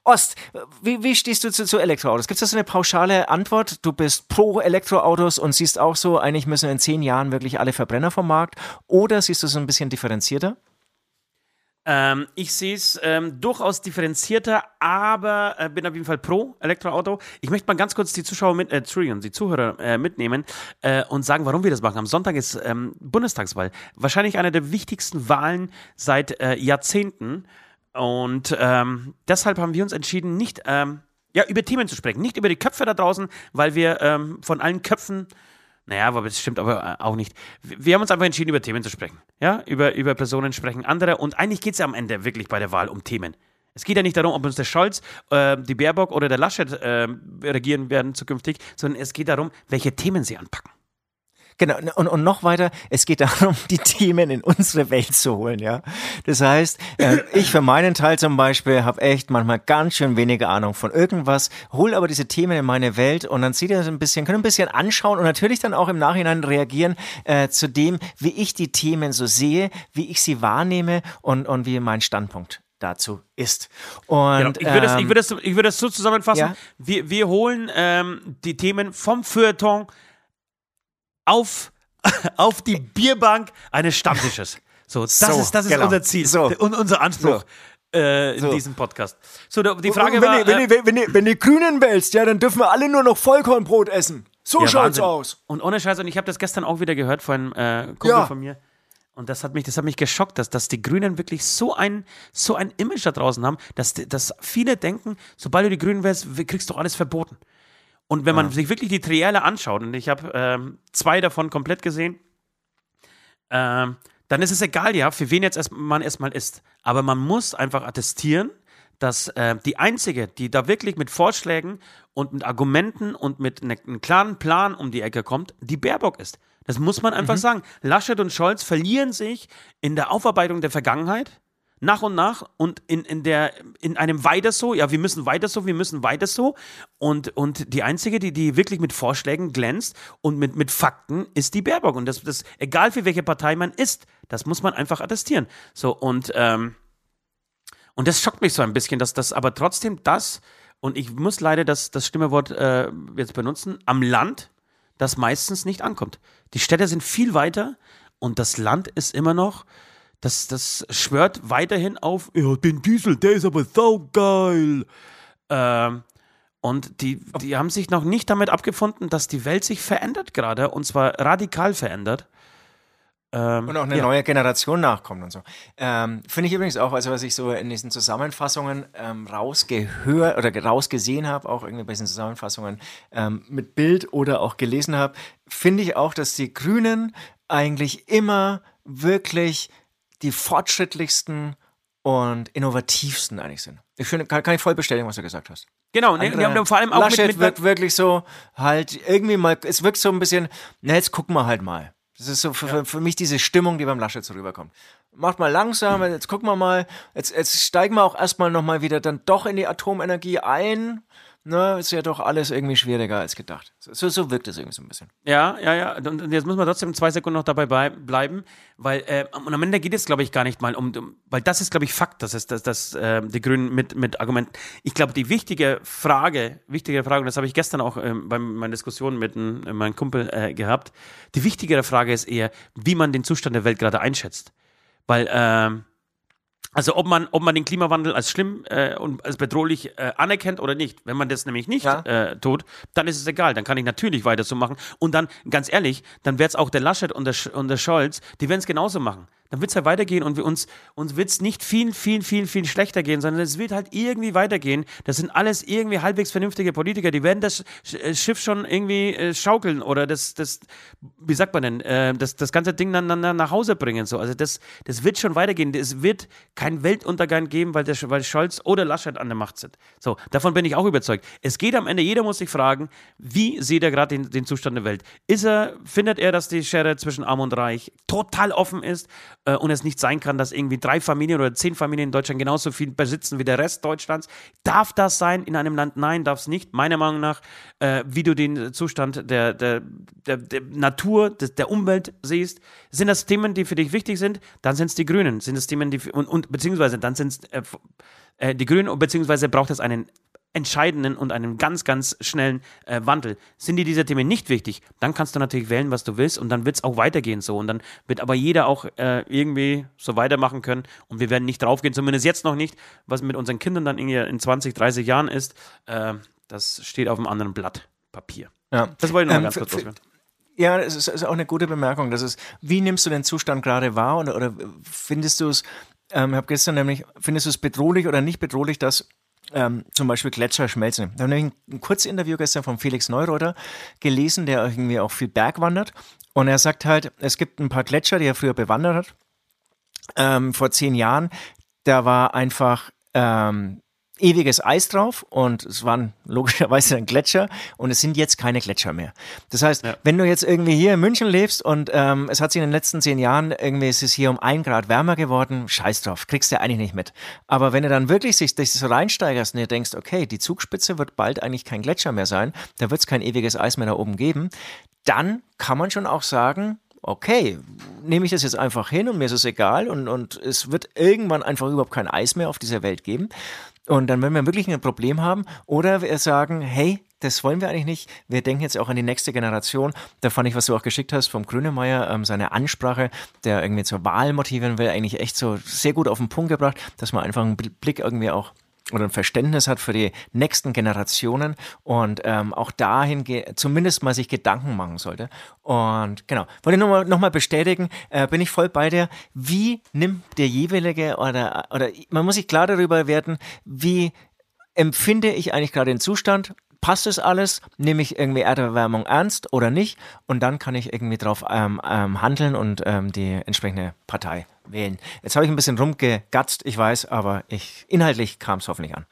Ost, wie, wie stehst du zu, zu Elektroautos? Gibt es da so eine pauschale Antwort? Du bist pro Elektroautos und siehst auch so, eigentlich müssen in zehn Jahren wirklich alle Verbrenner vom Markt? Oder siehst du es ein bisschen differenzierter? Ähm, ich sehe es ähm, durchaus differenzierter, aber äh, bin auf jeden Fall pro Elektroauto. Ich möchte mal ganz kurz die Zuschauer mit, äh, die Zuhörer äh, mitnehmen äh, und sagen, warum wir das machen. Am Sonntag ist ähm, Bundestagswahl. Wahrscheinlich eine der wichtigsten Wahlen seit äh, Jahrzehnten. Und ähm, deshalb haben wir uns entschieden, nicht ähm, ja, über Themen zu sprechen, nicht über die Köpfe da draußen, weil wir ähm, von allen Köpfen naja, aber das stimmt aber äh, auch nicht. Wir haben uns einfach entschieden, über Themen zu sprechen. Ja, über, über Personen sprechen andere. Und eigentlich geht es ja am Ende wirklich bei der Wahl um Themen. Es geht ja nicht darum, ob uns der Scholz, äh, die Baerbock oder der Laschet äh, regieren werden zukünftig, sondern es geht darum, welche Themen sie anpacken. Genau, und, und noch weiter, es geht *laughs* darum, die Themen in unsere Welt zu holen, ja. Das heißt, äh, ich für meinen Teil zum Beispiel habe echt manchmal ganz schön wenige Ahnung von irgendwas, hole aber diese Themen in meine Welt und dann zieht ihr ein bisschen, können ein bisschen anschauen und natürlich dann auch im Nachhinein reagieren äh, zu dem, wie ich die Themen so sehe, wie ich sie wahrnehme und, und wie mein Standpunkt dazu ist. Und, genau. ich, würde das, ich, würde das, ich würde das so zusammenfassen. Ja? Wir, wir holen ähm, die Themen vom Feuilleton auf, *laughs* auf die Bierbank eines Stammtisches. So, das so, ist, das ist genau. unser Ziel so. und unser Anspruch. So. Äh, in so. diesem Podcast. So, die Frage und wenn war. Die, wenn, äh, die, wenn, die, wenn die Grünen wählst, ja, dann dürfen wir alle nur noch Vollkornbrot essen. So ja, schaut's Wahnsinn. aus. Und ohne Scheiß, und ich habe das gestern auch wieder gehört von einem äh, Kumpel ja. von mir. Und das hat mich, das hat mich geschockt, dass, dass die Grünen wirklich so ein, so ein Image da draußen haben, dass, dass viele denken, sobald du die Grünen wärst, kriegst du alles verboten. Und wenn man ja. sich wirklich die Trielle anschaut, und ich habe ähm, zwei davon komplett gesehen, ähm, dann ist es egal, ja, für wen jetzt erst, man erstmal ist. Aber man muss einfach attestieren, dass äh, die einzige, die da wirklich mit Vorschlägen und mit Argumenten und mit ne, einem klaren Plan um die Ecke kommt, die Baerbock ist. Das muss man einfach mhm. sagen. Laschet und Scholz verlieren sich in der Aufarbeitung der Vergangenheit nach und nach und in, in, der, in einem weiter so, ja, wir müssen weiter so, wir müssen weiter so. Und, und die einzige, die, die wirklich mit Vorschlägen glänzt und mit, mit Fakten, ist die Baerbock. Und das, das, egal für welche Partei man ist, das muss man einfach attestieren. So, und, ähm, und das schockt mich so ein bisschen, dass das aber trotzdem das, und ich muss leider das, das Stimmewort äh, jetzt benutzen, am Land das meistens nicht ankommt. Die Städte sind viel weiter und das Land ist immer noch das, das schwört weiterhin auf, ja, den Diesel, der ist aber saugeil. Ähm, und die, die haben sich noch nicht damit abgefunden, dass die Welt sich verändert gerade und zwar radikal verändert. Ähm, und auch eine ja. neue Generation nachkommt und so. Ähm, Finde ich übrigens auch, also was ich so in diesen Zusammenfassungen ähm, rausgehört oder rausgesehen habe, auch irgendwie bei diesen Zusammenfassungen ähm, mit Bild oder auch gelesen habe, finde ich auch, dass die Grünen eigentlich immer wirklich die fortschrittlichsten und innovativsten eigentlich sind. Ich finde, kann, kann ich voll bestätigen, was du gesagt hast. Genau, ne, die haben vor allem auch Laschet mit, mit wirkt wirklich so halt irgendwie mal, es wirkt so ein bisschen, na jetzt gucken wir halt mal. Das ist so für, ja. für, für mich diese Stimmung, die beim Laschet so rüberkommt. Macht mal langsam, jetzt gucken wir mal, jetzt, jetzt steigen wir auch erstmal nochmal wieder dann doch in die Atomenergie ein na, ist ja doch alles irgendwie schwieriger als gedacht. So, so wirkt es irgendwie so ein bisschen. Ja, ja, ja. Und jetzt muss man trotzdem zwei Sekunden noch dabei bleiben, weil äh, und am Ende geht es, glaube ich, gar nicht mal um, um weil das ist, glaube ich, Fakt, dass, es, dass, dass äh, die Grünen mit, mit Argumenten. Ich glaube, die wichtige Frage, wichtige Frage, und das habe ich gestern auch äh, bei meiner Diskussion mit n, äh, meinem Kumpel äh, gehabt, die wichtigere Frage ist eher, wie man den Zustand der Welt gerade einschätzt. Weil, ähm, also ob man, ob man den Klimawandel als schlimm äh, und als bedrohlich äh, anerkennt oder nicht. Wenn man das nämlich nicht ja. äh, tut, dann ist es egal. Dann kann ich natürlich weiter so machen. Und dann, ganz ehrlich, dann wird es auch der Laschet und der, und der Scholz, die werden es genauso machen dann wird es ja weitergehen und wir uns, uns wird es nicht viel, viel, viel, viel schlechter gehen, sondern es wird halt irgendwie weitergehen. Das sind alles irgendwie halbwegs vernünftige Politiker, die werden das äh, Schiff schon irgendwie äh, schaukeln oder das, das, wie sagt man denn, äh, das, das ganze Ding dann, dann, nach Hause bringen. So. Also das, das wird schon weitergehen. Es wird keinen Weltuntergang geben, weil, der, weil Scholz oder Laschet an der Macht sind. So, davon bin ich auch überzeugt. Es geht am Ende, jeder muss sich fragen, wie sieht er gerade den, den Zustand der Welt? Ist er, findet er, dass die Schere zwischen Arm und Reich total offen ist? Äh, und es nicht sein kann, dass irgendwie drei Familien oder zehn Familien in Deutschland genauso viel besitzen wie der Rest Deutschlands. Darf das sein in einem Land? Nein, darf es nicht. Meiner Meinung nach, äh, wie du den Zustand der, der, der, der Natur, des, der Umwelt siehst, sind das Themen, die für dich wichtig sind, dann sind es die Grünen. Sind es Themen, die und, und beziehungsweise dann sind es äh, äh, die Grünen, beziehungsweise braucht es einen entscheidenden und einen ganz, ganz schnellen äh, Wandel. Sind dir diese Themen nicht wichtig, dann kannst du natürlich wählen, was du willst und dann wird es auch weitergehen so. Und dann wird aber jeder auch äh, irgendwie so weitermachen können und wir werden nicht draufgehen, zumindest jetzt noch nicht, was mit unseren Kindern dann irgendwie in 20, 30 Jahren ist. Äh, das steht auf einem anderen Blatt Papier. Ja. Das wollte ich noch Ähm, mal ganz kurz loswerden. Ja, es ist, ist auch eine gute Bemerkung. Das ist, wie nimmst du den Zustand gerade wahr oder, oder findest du es, ähm, ich habe gestern nämlich, findest du es bedrohlich oder nicht bedrohlich, dass ähm, zum Beispiel Gletscher schmelzen? Da habe ich ein, ein Kurzinterview gestern von Felix Neureuter gelesen, der irgendwie auch viel Berg wandert. Und er sagt halt, es gibt ein paar Gletscher, die er früher bewandert hat, ähm, vor zehn Jahren. Da war einfach ähm, ewiges Eis drauf und es waren logischerweise dann Gletscher und es sind jetzt keine Gletscher mehr. Das heißt, Ja. wenn du jetzt irgendwie hier in München lebst und ähm, es hat sich in den letzten zehn Jahren irgendwie ist es hier um ein Grad wärmer geworden, scheiß drauf, kriegst du eigentlich nicht mit. Aber wenn du dann wirklich sich dich so reinsteigerst und dir denkst, okay, die Zugspitze wird bald eigentlich kein Gletscher mehr sein, da wird es kein ewiges Eis mehr da oben geben, dann kann man schon auch sagen, okay, nehme ich das jetzt einfach hin und mir ist es egal und, und es wird irgendwann einfach überhaupt kein Eis mehr auf dieser Welt geben. Und dann werden wir wirklich ein Problem haben. Oder wir sagen, hey, das wollen wir eigentlich nicht. Wir denken jetzt auch an die nächste Generation. Da fand ich, was du auch geschickt hast vom Grünemeyer, ähm, seine Ansprache, der irgendwie zur Wahl motivieren will, eigentlich echt so sehr gut auf den Punkt gebracht, dass man einfach einen Blick irgendwie auch oder ein Verständnis hat für die nächsten Generationen und ähm, auch dahin zumindest mal sich Gedanken machen sollte. Und genau, wollte ich nochmal noch mal bestätigen, äh, bin ich voll bei dir. Wie nimmt der jeweilige oder, oder man muss sich klar darüber werden, wie empfinde ich eigentlich gerade den Zustand? Passt es alles? Nehme ich irgendwie Erderwärmung ernst oder nicht? Und dann kann ich irgendwie drauf ähm, ähm, handeln und ähm, die entsprechende Partei wählen. Jetzt habe ich ein bisschen rumgegatzt, ich weiß, aber ich, inhaltlich kam es hoffentlich an.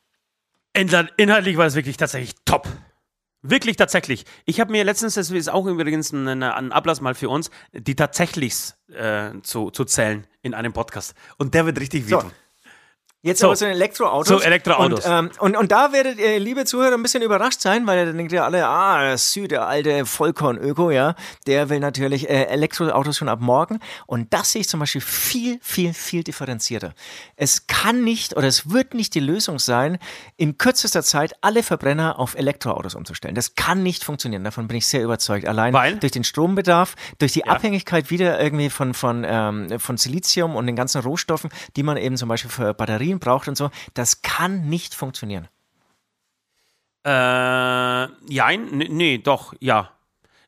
Inhalt- Inhaltlich war es wirklich tatsächlich top. Wirklich tatsächlich. Ich habe mir letztens, das ist auch übrigens ein, ein Ablass mal für uns, die tatsächlichs äh, zu, zu zählen in einem Podcast. Und der wird richtig So. Jetzt So. aber zu den Elektroautos. Zu Elektroautos. Und, ähm, und, und da werdet ihr, liebe Zuhörer, ein bisschen überrascht sein, weil dann denkt ihr alle, ah, Süd, der alte Vollkorn-Öko, ja, der will natürlich äh, Elektroautos schon ab morgen. Und das sehe ich zum Beispiel viel, viel, viel differenzierter. Es kann nicht oder es wird nicht die Lösung sein, in kürzester Zeit alle Verbrenner auf Elektroautos umzustellen. Das kann nicht funktionieren. Davon bin ich sehr überzeugt. Allein Weil? durch den Strombedarf, durch die Abhängigkeit wieder irgendwie von, von, ähm, von Silizium und den ganzen Rohstoffen, die man eben zum Beispiel für Batterien braucht und so. Das kann nicht funktionieren. Äh, nee, nee, doch, ja.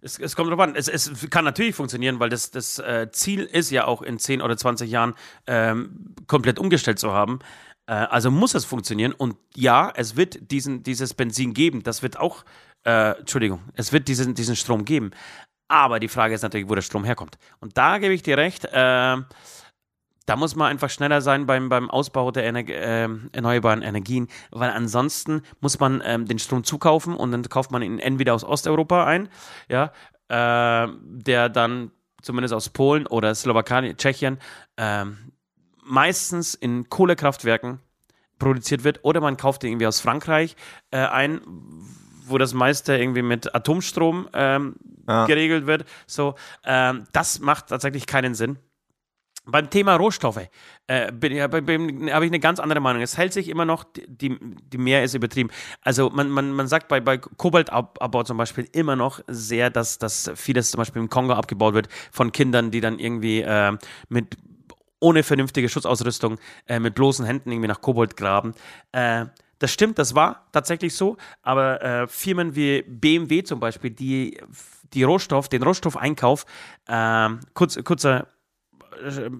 Es, es kommt drauf an. Es, es kann natürlich funktionieren, weil das, das äh, Ziel ist ja auch in 10 oder 20 Jahren ähm, komplett umgestellt zu haben. Äh, also muss es funktionieren. Und ja, es wird diesen, dieses Benzin geben. Das wird auch, äh, Entschuldigung, es wird diesen, diesen Strom geben. Aber die Frage ist natürlich, wo der Strom herkommt. Und da gebe ich dir recht. Äh, da muss man einfach schneller sein beim, beim Ausbau der Ener äh, erneuerbaren Energien, weil ansonsten muss man ähm, den Strom zukaufen und dann kauft man ihn entweder aus Osteuropa ein, ja, äh, der dann zumindest aus Polen oder Slowakei, Tschechien, ähm, meistens in Kohlekraftwerken produziert wird, oder man kauft den irgendwie aus Frankreich äh, ein, wo das meiste irgendwie mit Atomstrom ähm, Ja. geregelt wird. So, ähm, das macht tatsächlich keinen Sinn. Beim Thema Rohstoffe äh, habe ich eine ganz andere Meinung. Es hält sich immer noch, die, die mehr ist übertrieben. Also man, man, man sagt bei, bei Kobaltabbau zum Beispiel immer noch sehr, dass, dass vieles zum Beispiel im Kongo abgebaut wird von Kindern, die dann irgendwie äh, mit ohne vernünftige Schutzausrüstung äh, mit bloßen Händen irgendwie nach Kobold graben. Äh, das stimmt, das war tatsächlich so, aber äh, Firmen wie BMW zum Beispiel, die, die Rohstoff, den Rohstoffeinkauf, ähm, kurz, kurzer äh,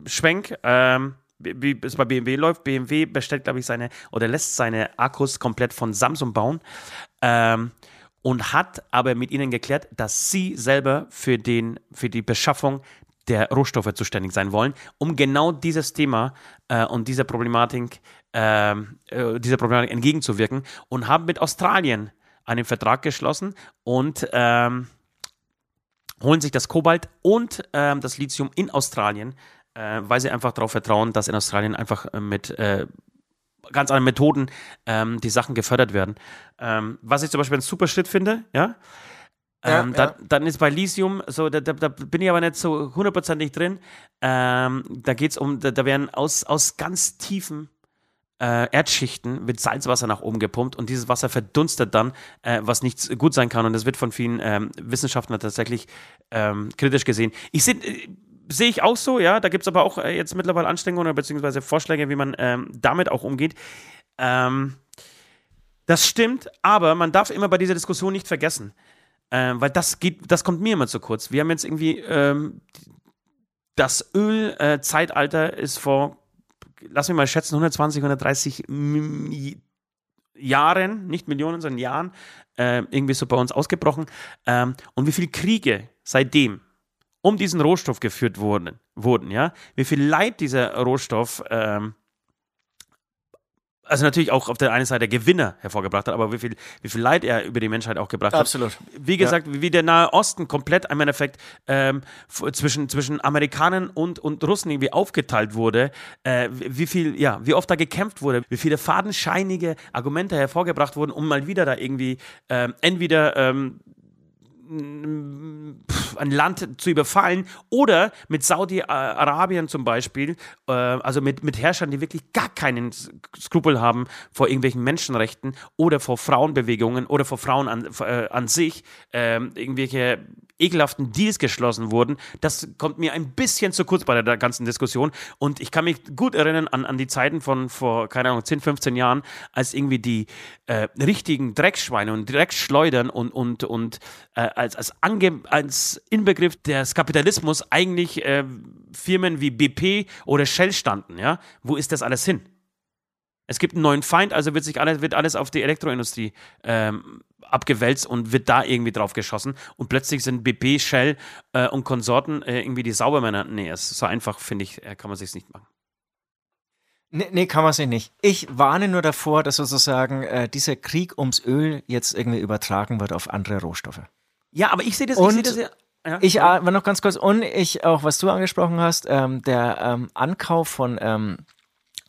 Schwenk, ähm, wie wie es bei BMW läuft. BMW bestellt, glaube ich, seine oder lässt seine Akkus komplett von Samsung bauen. Ähm, und hat aber mit ihnen geklärt, dass sie selber für, den, für die Beschaffung der Rohstoffe zuständig sein wollen, um genau dieses Thema äh, und dieser Problematik, ähm, äh, dieser Problematik entgegenzuwirken und haben mit Australien einen Vertrag geschlossen und ähm, holen sich das Kobalt und ähm, das Lithium in Australien äh, weil sie einfach darauf vertrauen, dass in Australien einfach äh, mit äh, ganz anderen Methoden ähm, die Sachen gefördert werden. Ähm, was ich zum Beispiel einen super Schritt finde, ja. Ja, Ähm, ja. da, dann ist bei Lithium, so, da, da, da bin ich aber nicht so hundertprozentig drin. Ähm, da geht es um, da, da werden aus, aus ganz tiefen äh, Erdschichten wird Salzwasser nach oben gepumpt und dieses Wasser verdunstet dann, äh, was nicht gut sein kann. Und das wird von vielen ähm, Wissenschaftlern tatsächlich ähm, kritisch gesehen. Ich sehe äh, sehe ich auch so, ja. Da gibt es aber auch äh, jetzt mittlerweile Anstrengungen oder beziehungsweise Vorschläge, wie man ähm, damit auch umgeht. Ähm, das stimmt, aber man darf immer bei dieser Diskussion nicht vergessen, ähm, weil das geht, das kommt mir immer zu kurz. Wir haben jetzt irgendwie ähm, das Ölzeitalter ist vor, lass mich mal schätzen, 120, 130 M- Jahren, nicht Millionen, sondern Jahren, äh, irgendwie so bei uns ausgebrochen. Ähm, und wie viele Kriege seitdem um diesen Rohstoff geführt wurden, wurden ja, wie viel Leid dieser Rohstoff ähm, also natürlich auch auf der einen Seite Gewinner hervorgebracht hat, aber wie viel, wie viel Leid er über die Menschheit auch gebracht Absolut. hat. Wie gesagt, wie der Nahe Osten komplett im Endeffekt ähm, zwischen, zwischen Amerikanern und, und Russen irgendwie aufgeteilt wurde, äh, wie viel, ja, wie oft da gekämpft wurde, wie viele fadenscheinige Argumente hervorgebracht wurden, um mal wieder da irgendwie ähm, entweder ähm, ein Land zu überfallen oder mit Saudi-Arabien zum Beispiel, äh, also mit, mit Herrschern, die wirklich gar keinen Skrupel haben vor irgendwelchen Menschenrechten oder vor Frauenbewegungen oder vor Frauen an, äh, an sich, ähm, irgendwelche ekelhaften Deals geschlossen wurden. Das kommt mir ein bisschen zu kurz bei der, ganzen Diskussion. Und ich kann mich gut erinnern an, an die Zeiten von vor, keine Ahnung, 10, 15 Jahren, als irgendwie die äh, richtigen Dreckschweine und Dreckschleudern und, und, und äh, als, als, Ange als Inbegriff des Kapitalismus eigentlich äh, Firmen wie BP oder Shell standen. Ja? Wo ist das alles hin? Es gibt einen neuen Feind, also wird sich alles, wird alles auf die Elektroindustrie ähm, abgewälzt und wird da irgendwie drauf geschossen. Und plötzlich sind BP, Shell äh, und Konsorten äh, irgendwie die Saubermänner. Nee, es ist so einfach, finde ich, äh, kann man sich nicht machen. Nee, nee, kann man sich nicht. Ich warne nur davor, dass sozusagen äh, dieser Krieg ums Öl jetzt irgendwie übertragen wird auf andere Rohstoffe. Ja, aber ich sehe das, Und ich sehe das ja. ja. Ich äh, war noch ganz kurz und ich auch, was du angesprochen hast, ähm, der ähm, Ankauf von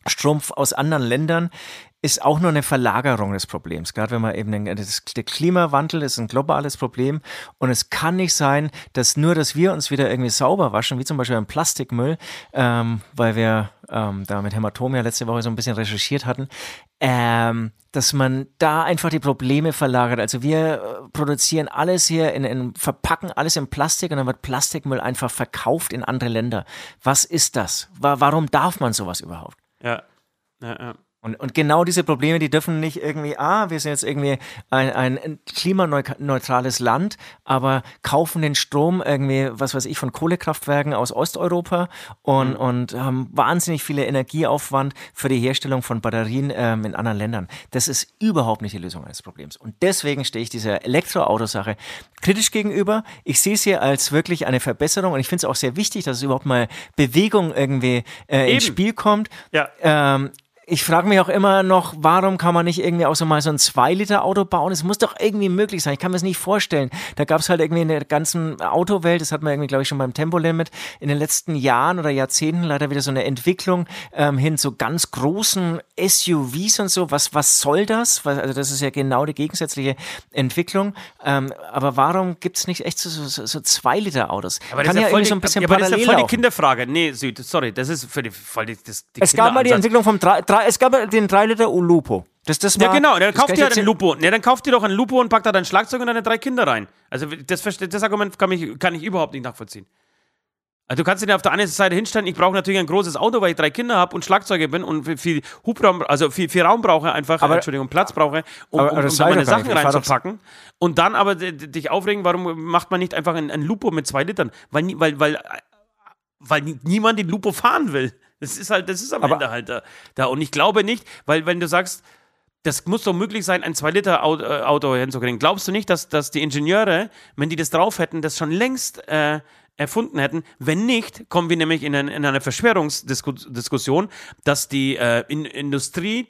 Strom aus anderen Ländern ist auch nur eine Verlagerung des Problems. Gerade wenn man eben den, das, der Klimawandel ist ein globales Problem und es kann nicht sein, dass nur, dass wir uns wieder irgendwie sauber waschen, wie zum Beispiel beim Plastikmüll, ähm, weil wir ähm, da mit Hämatom ja letzte Woche so ein bisschen recherchiert hatten, ähm, dass man da einfach die Probleme verlagert. Also wir äh, produzieren alles hier in, in verpacken alles in Plastik und dann wird Plastikmüll einfach verkauft in andere Länder. Was ist das? Wa warum darf man sowas überhaupt? Ja. Ja, ja. Und, und genau diese Probleme, die dürfen nicht irgendwie, ah, wir sind jetzt irgendwie ein, ein klimaneutrales Land, aber kaufen den Strom irgendwie, was weiß ich, von Kohlekraftwerken aus Osteuropa und, Mhm. und haben wahnsinnig viele Energieaufwand für die Herstellung von Batterien ähm, in anderen Ländern. Das ist überhaupt nicht die Lösung eines Problems. Und deswegen stehe ich dieser Elektroautosache kritisch gegenüber. Ich sehe es hier als wirklich eine Verbesserung und ich finde es auch sehr wichtig, dass es überhaupt mal Bewegung irgendwie äh, ins. Spiel kommt. Ja. Ähm, ich frage mich auch immer noch, warum kann man nicht irgendwie auch so mal so ein 2-Liter-Auto bauen? Es muss doch irgendwie möglich sein. Ich kann mir das nicht vorstellen. Da gab es halt irgendwie in der ganzen Autowelt, das hat man irgendwie, glaube ich, schon beim Tempolimit in den letzten Jahren oder Jahrzehnten leider wieder so eine Entwicklung ähm, hin zu ganz großen SUVs und so. Was, was soll das? Also das ist ja genau die gegensätzliche Entwicklung. Ähm, aber warum gibt es nicht echt so, so, so 2-Liter-Autos? Aber kann das ist ja, voll die, so ein bisschen ja, aber das ist ja voll die. Kinderfrage. Nee, Süd, sorry, das ist für die, voll die, das, die Es gab mal die. Entwicklung vom 3, 3, es gab den 3 Liter Lupo. Das, das war, Ja, genau, dann kauft dir halt einen. Lupo. Ja, dann kauft dir doch einen Lupo und packt da dein Schlagzeug und deine drei Kinder rein. Also das, das Argument kann ich, kann ich überhaupt nicht nachvollziehen. Also du kannst dir auf der einen Seite hinstellen, ich brauche natürlich ein großes Auto, weil ich drei Kinder habe und Schlagzeuger bin und viel- Hubraum, also viel, viel Raum brauche einfach, Aber- Entschuldigung, Platz brauche, um, aber- um, aber um das da meine Sachen reinzupacken. Und dann aber dich aufregen, warum macht man nicht einfach einen, einen Lupo mit zwei Litern? Weil, weil, weil, weil nie- niemand den Lupo fahren will. Das ist halt, das ist am Aber- Ende halt da, da. Und ich glaube nicht, weil wenn du sagst, das muss doch möglich sein, ein 2-Liter-Auto hinzukriegen. Glaubst du nicht, dass, dass die Ingenieure, wenn die das drauf hätten, das schon längst äh, erfunden hätten? Wenn nicht, kommen wir nämlich in, ein, in eine Verschwörungsdiskussion, dass die äh, in, Industrie,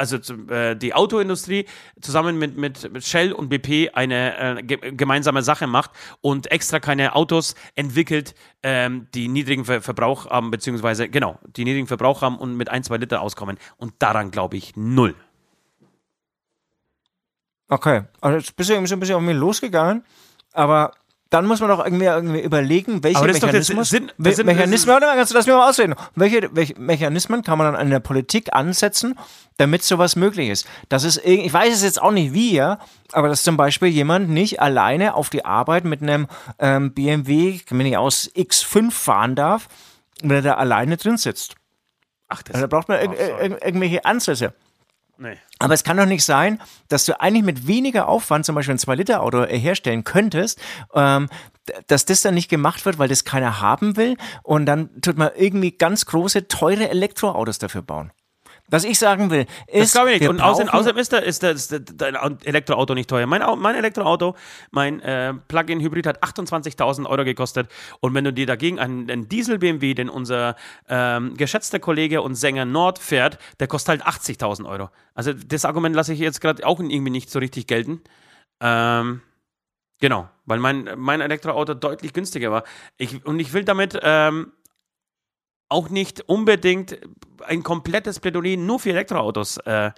also äh, die Autoindustrie zusammen mit, mit, Shell und BP eine äh, ge gemeinsame Sache macht und extra keine Autos entwickelt, ähm, die niedrigen Ver Verbrauch haben, beziehungsweise, genau, die niedrigen Verbrauch haben und mit ein, zwei Liter auskommen. Und daran glaube ich null. Okay, also bist du ein bisschen auf mich losgegangen, aber dann muss man doch irgendwie, irgendwie überlegen, welche Mechanismen, Sinn, Sinn, Mechanismen, warte mal, kannst du das mir mal ausreden, welche, welche Mechanismen kann man dann an der Politik ansetzen, damit sowas möglich ist. Das ist, ich weiß es jetzt auch nicht wie, ja, aber dass zum Beispiel jemand nicht alleine auf die Arbeit mit einem ähm, BMW, ich nicht aus, X5 fahren darf, wenn er da alleine drin sitzt. Ach, das also da braucht man ir ir irgendwelche Ansätze. Nee. Aber es kann doch nicht sein, dass du eigentlich mit weniger Aufwand zum Beispiel ein 2-Liter-Auto herstellen könntest, ähm, dass das dann nicht gemacht wird, weil das keiner haben will und dann tut man irgendwie ganz große, teure Elektroautos dafür bauen. Was ich sagen will, ist. Das glaube ich nicht. Und außerdem, außerdem ist, der, ist, der, ist der, dein Elektroauto nicht teuer. Mein, mein Elektroauto, mein äh, Plug-in-Hybrid hat 28.000 Euro gekostet. Und wenn du dir dagegen einen, einen Diesel-BMW, den unser ähm, geschätzter Kollege und Sänger Nord fährt, der kostet halt 80.000 Euro. Also das Argument lasse ich jetzt gerade auch irgendwie nicht so richtig gelten. Ähm, genau, weil mein, mein Elektroauto deutlich günstiger war. Ich, und ich will damit. Ähm, auch nicht unbedingt ein komplettes Plädoyer nur für Elektroautos äh,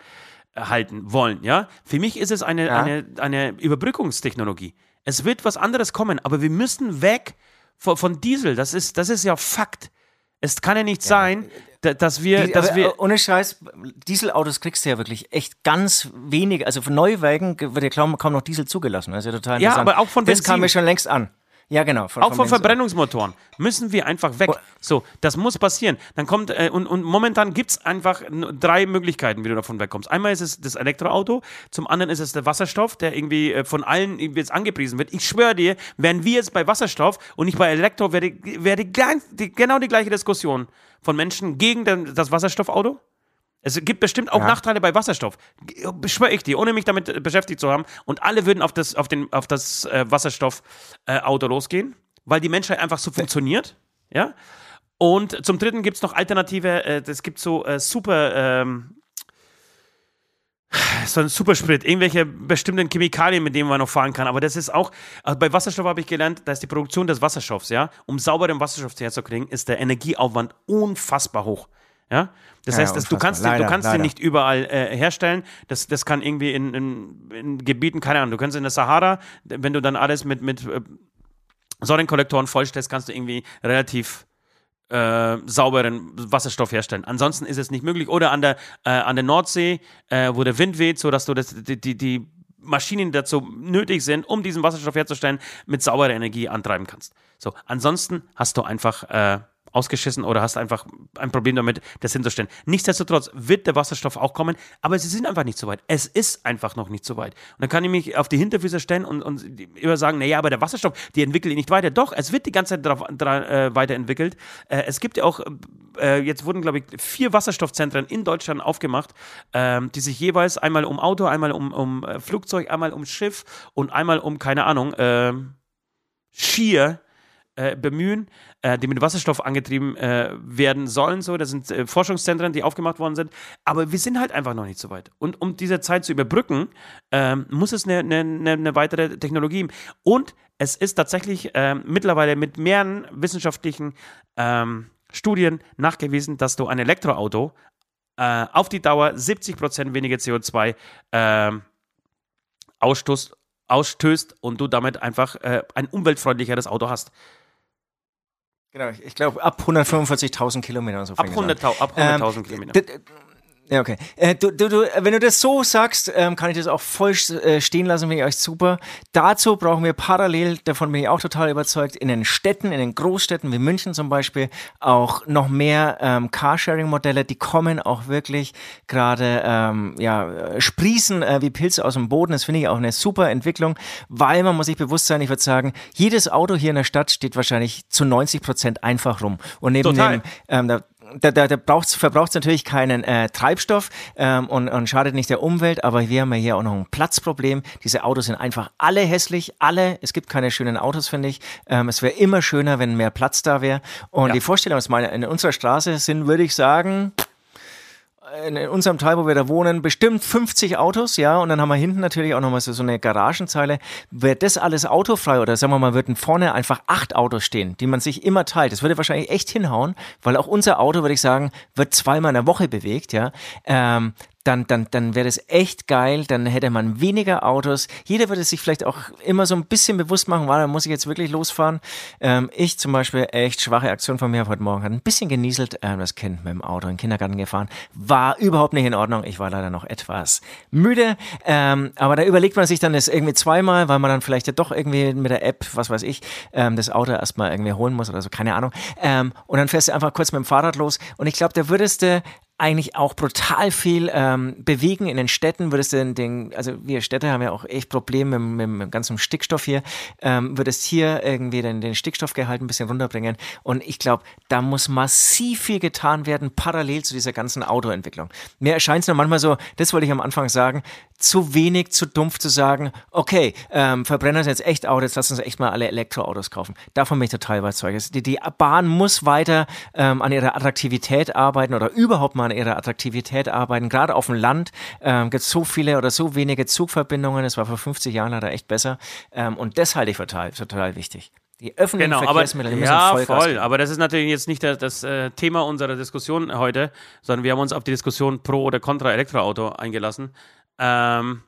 halten wollen. Ja? Für mich ist es eine, ja. eine, eine Überbrückungstechnologie. Es wird was anderes kommen, aber wir müssen weg von, von Diesel. Das ist, das ist ja Fakt. Es kann ja nicht ja. sein, dass wir, Die, dass wir. Äh, ohne Scheiß, Dieselautos kriegst du ja wirklich echt ganz wenig. Also von Neuwagen wird ja kaum, kaum noch Diesel zugelassen. Das ist ja total Ja, aber auch von Benzin. Das kam mir schon längst an. Ja, genau. Von, auch von Verbrennungsmotoren müssen wir einfach weg. Oh. So, das muss passieren. Dann kommt, äh, und, und momentan gibt es einfach drei Möglichkeiten, wie du davon wegkommst. Einmal ist es das Elektroauto, zum anderen ist es der Wasserstoff, der irgendwie äh, von allen jetzt angepriesen wird. Ich schwöre dir, wären wir jetzt bei Wasserstoff und nicht bei Elektro, wäre wär genau die gleiche Diskussion von Menschen gegen den, das Wasserstoffauto. Es gibt bestimmt auch ja. Nachteile bei Wasserstoff. Beschwöre ich dir, ohne mich damit beschäftigt zu haben. Und alle würden auf das, auf den, auf das äh, Wasserstoffauto äh, losgehen, weil die Menschheit einfach so funktioniert. Ja. Und zum Dritten gibt es noch Alternative. Äh, es gibt so äh, super. Ähm, so ein Supersprit, irgendwelche bestimmten Chemikalien, mit denen man noch fahren kann. Aber das ist auch, also bei Wasserstoff habe ich gelernt, da ist die Produktion des Wasserstoffs, ja, um sauberen Wasserstoff herzukriegen, ist der Energieaufwand unfassbar hoch. Ja? Das ja, heißt, das, du kannst, leider, du kannst den nicht überall äh, herstellen. Das, das kann irgendwie in, in, in, Gebieten, keine Ahnung, du kannst in der Sahara, wenn du dann alles mit, mit äh, Sonnenkollektoren vollstellst, kannst du irgendwie relativ äh, sauberen Wasserstoff herstellen. Ansonsten ist es nicht möglich. Oder an der, äh, an der Nordsee, äh, wo der Wind weht, sodass du das, die, die, die Maschinen dazu nötig sind, um diesen Wasserstoff herzustellen, mit sauberer Energie antreiben kannst. So, ansonsten hast du einfach äh, ausgeschissen oder hast einfach ein Problem damit, das hinzustellen. Nichtsdestotrotz wird der Wasserstoff auch kommen, aber sie sind einfach nicht so weit. Es ist einfach noch nicht so weit. Und dann kann ich mich auf die Hinterfüße stellen und, und immer sagen, naja, aber der Wasserstoff, die entwickelt nicht weiter. Doch, es wird die ganze Zeit drauf, dra, äh, weiterentwickelt. Äh, es gibt ja auch, äh, jetzt wurden, glaube ich, vier Wasserstoffzentren in Deutschland aufgemacht, ähm, die sich jeweils einmal um Auto, einmal um, um äh, Flugzeug, einmal um Schiff und einmal um, keine Ahnung, ähm, Skier äh, bemühen, äh, die mit Wasserstoff angetrieben äh, werden sollen. So, das sind äh, Forschungszentren, die aufgemacht worden sind. Aber wir sind halt einfach noch nicht so weit. Und um diese Zeit zu überbrücken, ähm, muss es eine, eine, eine, weitere Technologie geben. Und es ist tatsächlich ähm, mittlerweile mit mehreren wissenschaftlichen ähm, Studien nachgewiesen, dass du ein Elektroauto äh, auf die Dauer 70% weniger CO2 ähm, ausstoßt, ausstößt und du damit einfach äh, ein umweltfreundlicheres Auto hast. Genau, ich glaube ab 145.000 Kilometer. So ab 100.000 100 ähm, Kilometer. Ja, okay. Äh, du, du, du, wenn du das so sagst, ähm, kann ich das auch voll äh, stehen lassen, finde ich euch super. Dazu brauchen wir parallel, davon bin ich auch total überzeugt, in den Städten, in den Großstädten wie München zum Beispiel, auch noch mehr ähm, Carsharing-Modelle, die kommen auch wirklich gerade, ähm, ja, sprießen äh, wie Pilze aus dem Boden. Das finde ich auch eine super Entwicklung, weil man muss sich bewusst sein, ich würde sagen, jedes Auto hier in der Stadt steht wahrscheinlich zu 90 Prozent einfach rum. Und neben Total. dem, ähm, da, da, da, da verbraucht natürlich keinen äh, Treibstoff ähm, und, und schadet nicht der Umwelt, aber wir haben ja hier auch noch ein Platzproblem. Diese Autos sind einfach alle hässlich, alle. Es gibt keine schönen Autos, finde ich. Ähm, es wäre immer schöner, wenn mehr Platz da wäre. Und ja. die Vorstellung, dass meine in unserer Straße sind, würde ich sagen, in unserem Teil, wo wir da wohnen, bestimmt 50 Autos, ja, und dann haben wir hinten natürlich auch nochmal so, so eine Garagenzeile. Wäre das alles autofrei oder sagen wir mal, würden vorne einfach acht Autos stehen, die man sich immer teilt. Das würde wahrscheinlich echt hinhauen, weil auch unser Auto, würde ich sagen, wird zweimal in der Woche bewegt, ja. Ähm, dann, dann, dann wäre das echt geil, dann hätte man weniger Autos. Jeder würde sich vielleicht auch immer so ein bisschen bewusst machen, war, da muss ich jetzt wirklich losfahren. Ähm, ich zum Beispiel, echt schwache Aktion von mir heute Morgen, hat ein bisschen genieselt, ähm, das Kind mit dem Auto in den Kindergarten gefahren, war überhaupt nicht in Ordnung. Ich war leider noch etwas müde, ähm, aber da überlegt man sich dann das irgendwie zweimal, weil man dann vielleicht ja doch irgendwie mit der App, was weiß ich, ähm, das Auto erstmal irgendwie holen muss oder so, keine Ahnung. Ähm, und dann fährst du einfach kurz mit dem Fahrrad los und ich glaube, da würdest du eigentlich auch brutal viel ähm, bewegen in den Städten. Würdest du den, also wir Städte haben ja auch echt Probleme mit, mit, mit ganzem Stickstoff hier, ähm, würdest hier irgendwie den, den Stickstoffgehalt ein bisschen runterbringen. Und ich glaube, da muss massiv viel getan werden, parallel zu dieser ganzen Autoentwicklung. Mir erscheint es nur manchmal so, das wollte ich am Anfang sagen, zu wenig, zu dumpf zu sagen, okay, ähm, Verbrenner sind jetzt echt out, jetzt lass uns echt mal alle Elektroautos kaufen. Davon bin ich total überzeugt. Die, die Bahn muss weiter ähm, an ihrer Attraktivität arbeiten oder überhaupt mal an ihrer Attraktivität arbeiten. Gerade auf dem Land ähm, gibt es so viele oder so wenige Zugverbindungen. Das war vor 50 Jahren leider echt besser. Ähm, und das halte ich total, total wichtig. Die öffentlichen genau, Verkehrsmittel aber, ja, voll, voll. Aber das ist natürlich jetzt nicht das, das äh, Thema unserer Diskussion heute, sondern wir haben uns auf die Diskussion pro oder contra Elektroauto eingelassen. Ähm,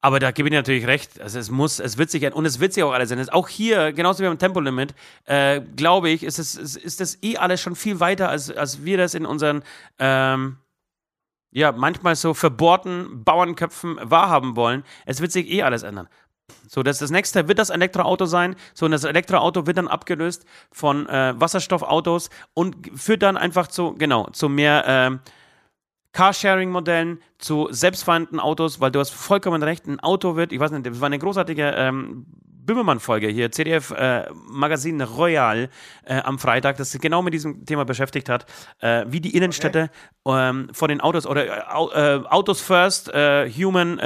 aber da gebe ich dir natürlich recht. Also es muss, es wird sich, und es wird sich auch alles ändern. Auch hier, genauso wie beim Tempolimit, äh, glaube ich, ist, es, ist, das eh alles schon viel weiter, als, als wir das in unseren, ähm, ja, manchmal so verbohrten Bauernköpfen wahrhaben wollen. Es wird sich eh alles ändern. So, das, das nächste wird das Elektroauto sein. So, und das Elektroauto wird dann abgelöst von äh, Wasserstoffautos und führt dann einfach zu, genau, zu mehr, äh, Carsharing-Modellen zu selbstfahrenden Autos, weil du hast vollkommen recht, ein Auto wird, ich weiß nicht, das war eine großartige ähm, Böhmermann-Folge hier, CDF äh, Royal äh, am Freitag, das sich genau mit diesem Thema beschäftigt hat, äh, wie die Innenstädte okay. ähm, von den Autos oder äh, äh, Autos first, äh, human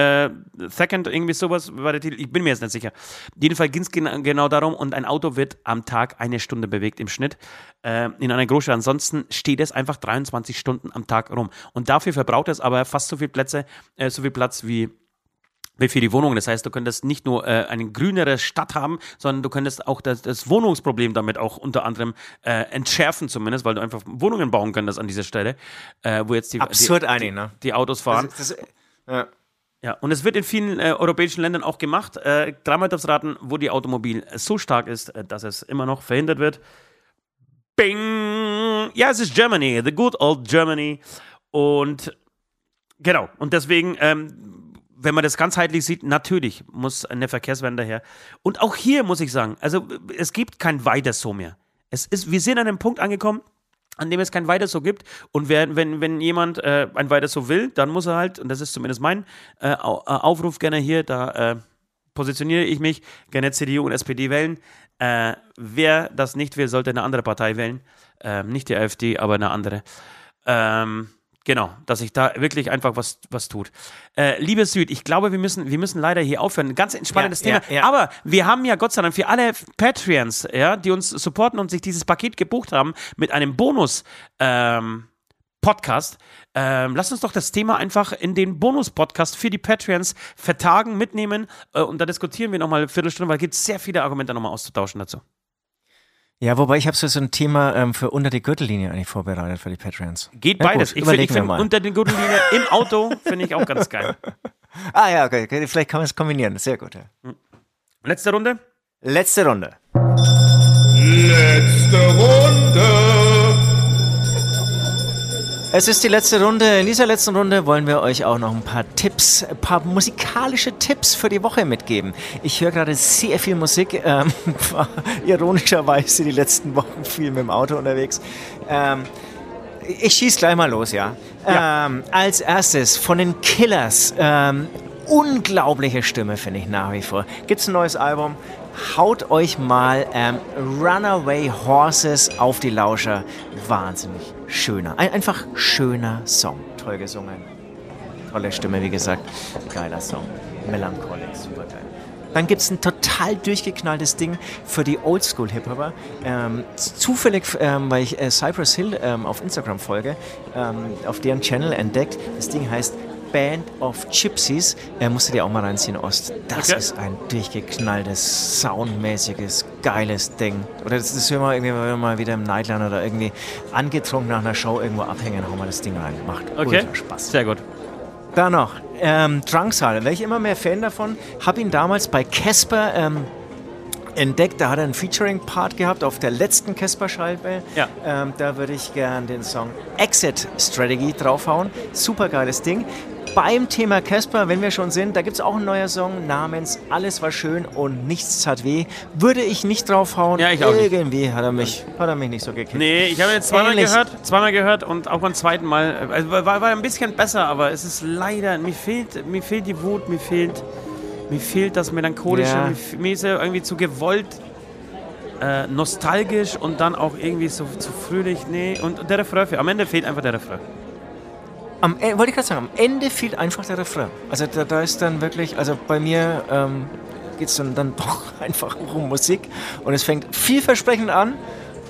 second, irgendwie sowas war der Titel, ich bin mir jetzt nicht sicher. Jedenfalls ging es gen genau darum und ein Auto wird am Tag eine Stunde bewegt im Schnitt in einer Großstadt. Ansonsten steht es einfach 23 Stunden am Tag rum und dafür verbraucht es aber fast so viel Plätze, so viel Platz wie für die Wohnungen. Das heißt, du könntest nicht nur äh, eine grünere Stadt haben, sondern du könntest auch das, das Wohnungsproblem damit auch unter anderem äh, entschärfen zumindest, weil du einfach Wohnungen bauen könntest an dieser Stelle, äh, wo jetzt die, Absurd die, einig, ne? die Autos fahren. Das, das, ja. ja, und es wird in vielen äh, europäischen Ländern auch gemacht. Äh, dreimal darfst raten, wo die Automobil so stark ist, äh, dass es immer noch verhindert wird. Bing! Ja, es ist Germany, the good old Germany. Und genau, und deswegen ähm, wenn man das ganzheitlich sieht, natürlich muss eine Verkehrswende her. Und auch hier muss ich sagen, also es gibt kein Weiter so mehr. Es ist, wir sind an einem Punkt angekommen, an dem es kein Weiter so gibt. Und wenn, wenn, wenn jemand äh, ein Weiter so will, dann muss er halt, und das ist zumindest mein äh, äh Aufruf gerne hier, da äh, positioniere ich mich, gerne CDU und SPD wählen. Äh, wer das nicht will, sollte eine andere Partei wählen. Ähm, nicht die AfD, aber eine andere. Ähm, Genau, dass sich da wirklich einfach was, was tut. Äh, liebe Süd, ich glaube, wir müssen, wir müssen leider hier aufhören. Ganz entspannendes ja, Thema. Ja, ja. Aber wir haben ja Gott sei Dank für alle Patreons, ja, die uns supporten und sich dieses Paket gebucht haben mit einem Bonus. Ähm, Podcast. Ähm, lasst uns doch das Thema einfach in den Bonus-Podcast für die Patreons vertagen, mitnehmen äh, und da diskutieren wir nochmal eine Viertelstunde, weil es gibt sehr viele Argumente nochmal auszutauschen dazu. Ja, wobei ich habe so, so ein Thema ähm, für unter die Gürtellinie eigentlich vorbereitet für die Patrons. Geht ja, beides. Gut, ich finde find unter die Gürtellinie im Auto finde ich auch ganz geil. *laughs* ah ja, okay. okay. Vielleicht kann man es kombinieren. Sehr gut. Ja. Hm. Letzte Runde? Letzte Runde. Letzte Runde. Es ist die letzte Runde. In dieser letzten Runde wollen wir euch auch noch ein paar Tipps, ein paar musikalische Tipps für die Woche mitgeben. Ich höre gerade sehr viel Musik, ähm, *laughs* war ironischerweise die letzten Wochen viel mit dem Auto unterwegs. Ähm, ich schieße gleich mal los, ja. ja. Ähm, als erstes von den Killers. Ähm, unglaubliche Stimme, finde ich nach wie vor. Gibt es ein neues Album? haut euch mal ähm, Runaway Horses auf die Lauscher. Wahnsinnig schöner, ein, einfach schöner Song. Toll gesungen. Tolle Stimme, wie gesagt. Geiler Song. Melancholic, super geil. Dann gibt es ein total durchgeknalltes Ding für die Oldschool-Hip-Hopper. Ähm, zufällig, ähm, weil ich äh, Cypress Hill ähm, auf Instagram folge, ähm, auf deren Channel entdeckt. Das Ding heißt Band of Gypsies. Äh, musst du dir auch mal reinziehen, Ost. Das Okay. ist ein durchgeknalltes, soundmäßiges, geiles Ding. Oder das ist immer irgendwie, wenn wir mal wieder im Nightline oder irgendwie angetrunken nach einer Show irgendwo abhängen, hauen wir das Ding rein. Macht Okay. ultra Spaß. Sehr gut. Dann noch, ähm, Drangsal, werde ich immer mehr Fan davon. Habe ihn damals bei Casper ähm, entdeckt. Da hat er einen Featuring-Part gehabt auf der letzten Casper-Scheibe. Ja. Ähm, da würde ich gern den Song Exit Strategy draufhauen. Super geiles Ding. Beim Thema Casper, wenn wir schon sind, da gibt es auch einen neuer Song namens Alles war schön und nichts tat weh. Würde ich nicht draufhauen. Ja, ich auch nicht. Irgendwie hat er mich, hat er mich nicht so gekickt. Nee, ich habe jetzt zweimal Ähnlich. gehört, zweimal gehört und auch beim zweiten Mal. Also war, war ein bisschen besser, aber es ist leider, mir fehlt, mir fehlt die Wut, mir fehlt, mir fehlt das Melancholische, Ja. mir ist er irgendwie zu gewollt, äh, nostalgisch und dann auch irgendwie so zu fröhlich. Nee, und der Refrain, am Ende fehlt einfach der Refrain. Am, E- wollte ich gerade sagen, am Ende fehlt einfach der Refrain. Also da, da ist dann wirklich, also bei mir ähm, geht es dann, dann *laughs* doch einfach um Musik und es fängt vielversprechend an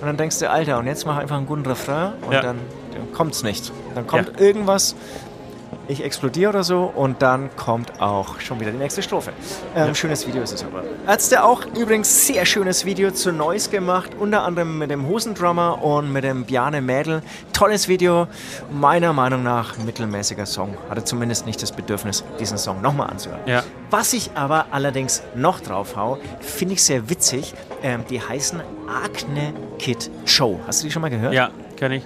und dann denkst du, Alter, und jetzt mach einfach einen guten Refrain und Ja. dann, dann kommt es nicht. Dann kommt irgendwas, ich explodiere oder so und dann kommt auch schon wieder die nächste Strophe. Ähm, Schönes Video ist es aber. Ärzte auch übrigens sehr schönes Video zu Noise gemacht, unter anderem mit dem Hosendrummer und mit dem Bjarne Mädel. Tolles Video, meiner Meinung nach mittelmäßiger Song. Hatte zumindest nicht das Bedürfnis, diesen Song nochmal anzuhören. Ja. Was ich aber allerdings noch drauf hau, finde ich sehr witzig. Ähm, die heißen Acne Kid Show. Hast du die schon mal gehört? Ja, kenne ich.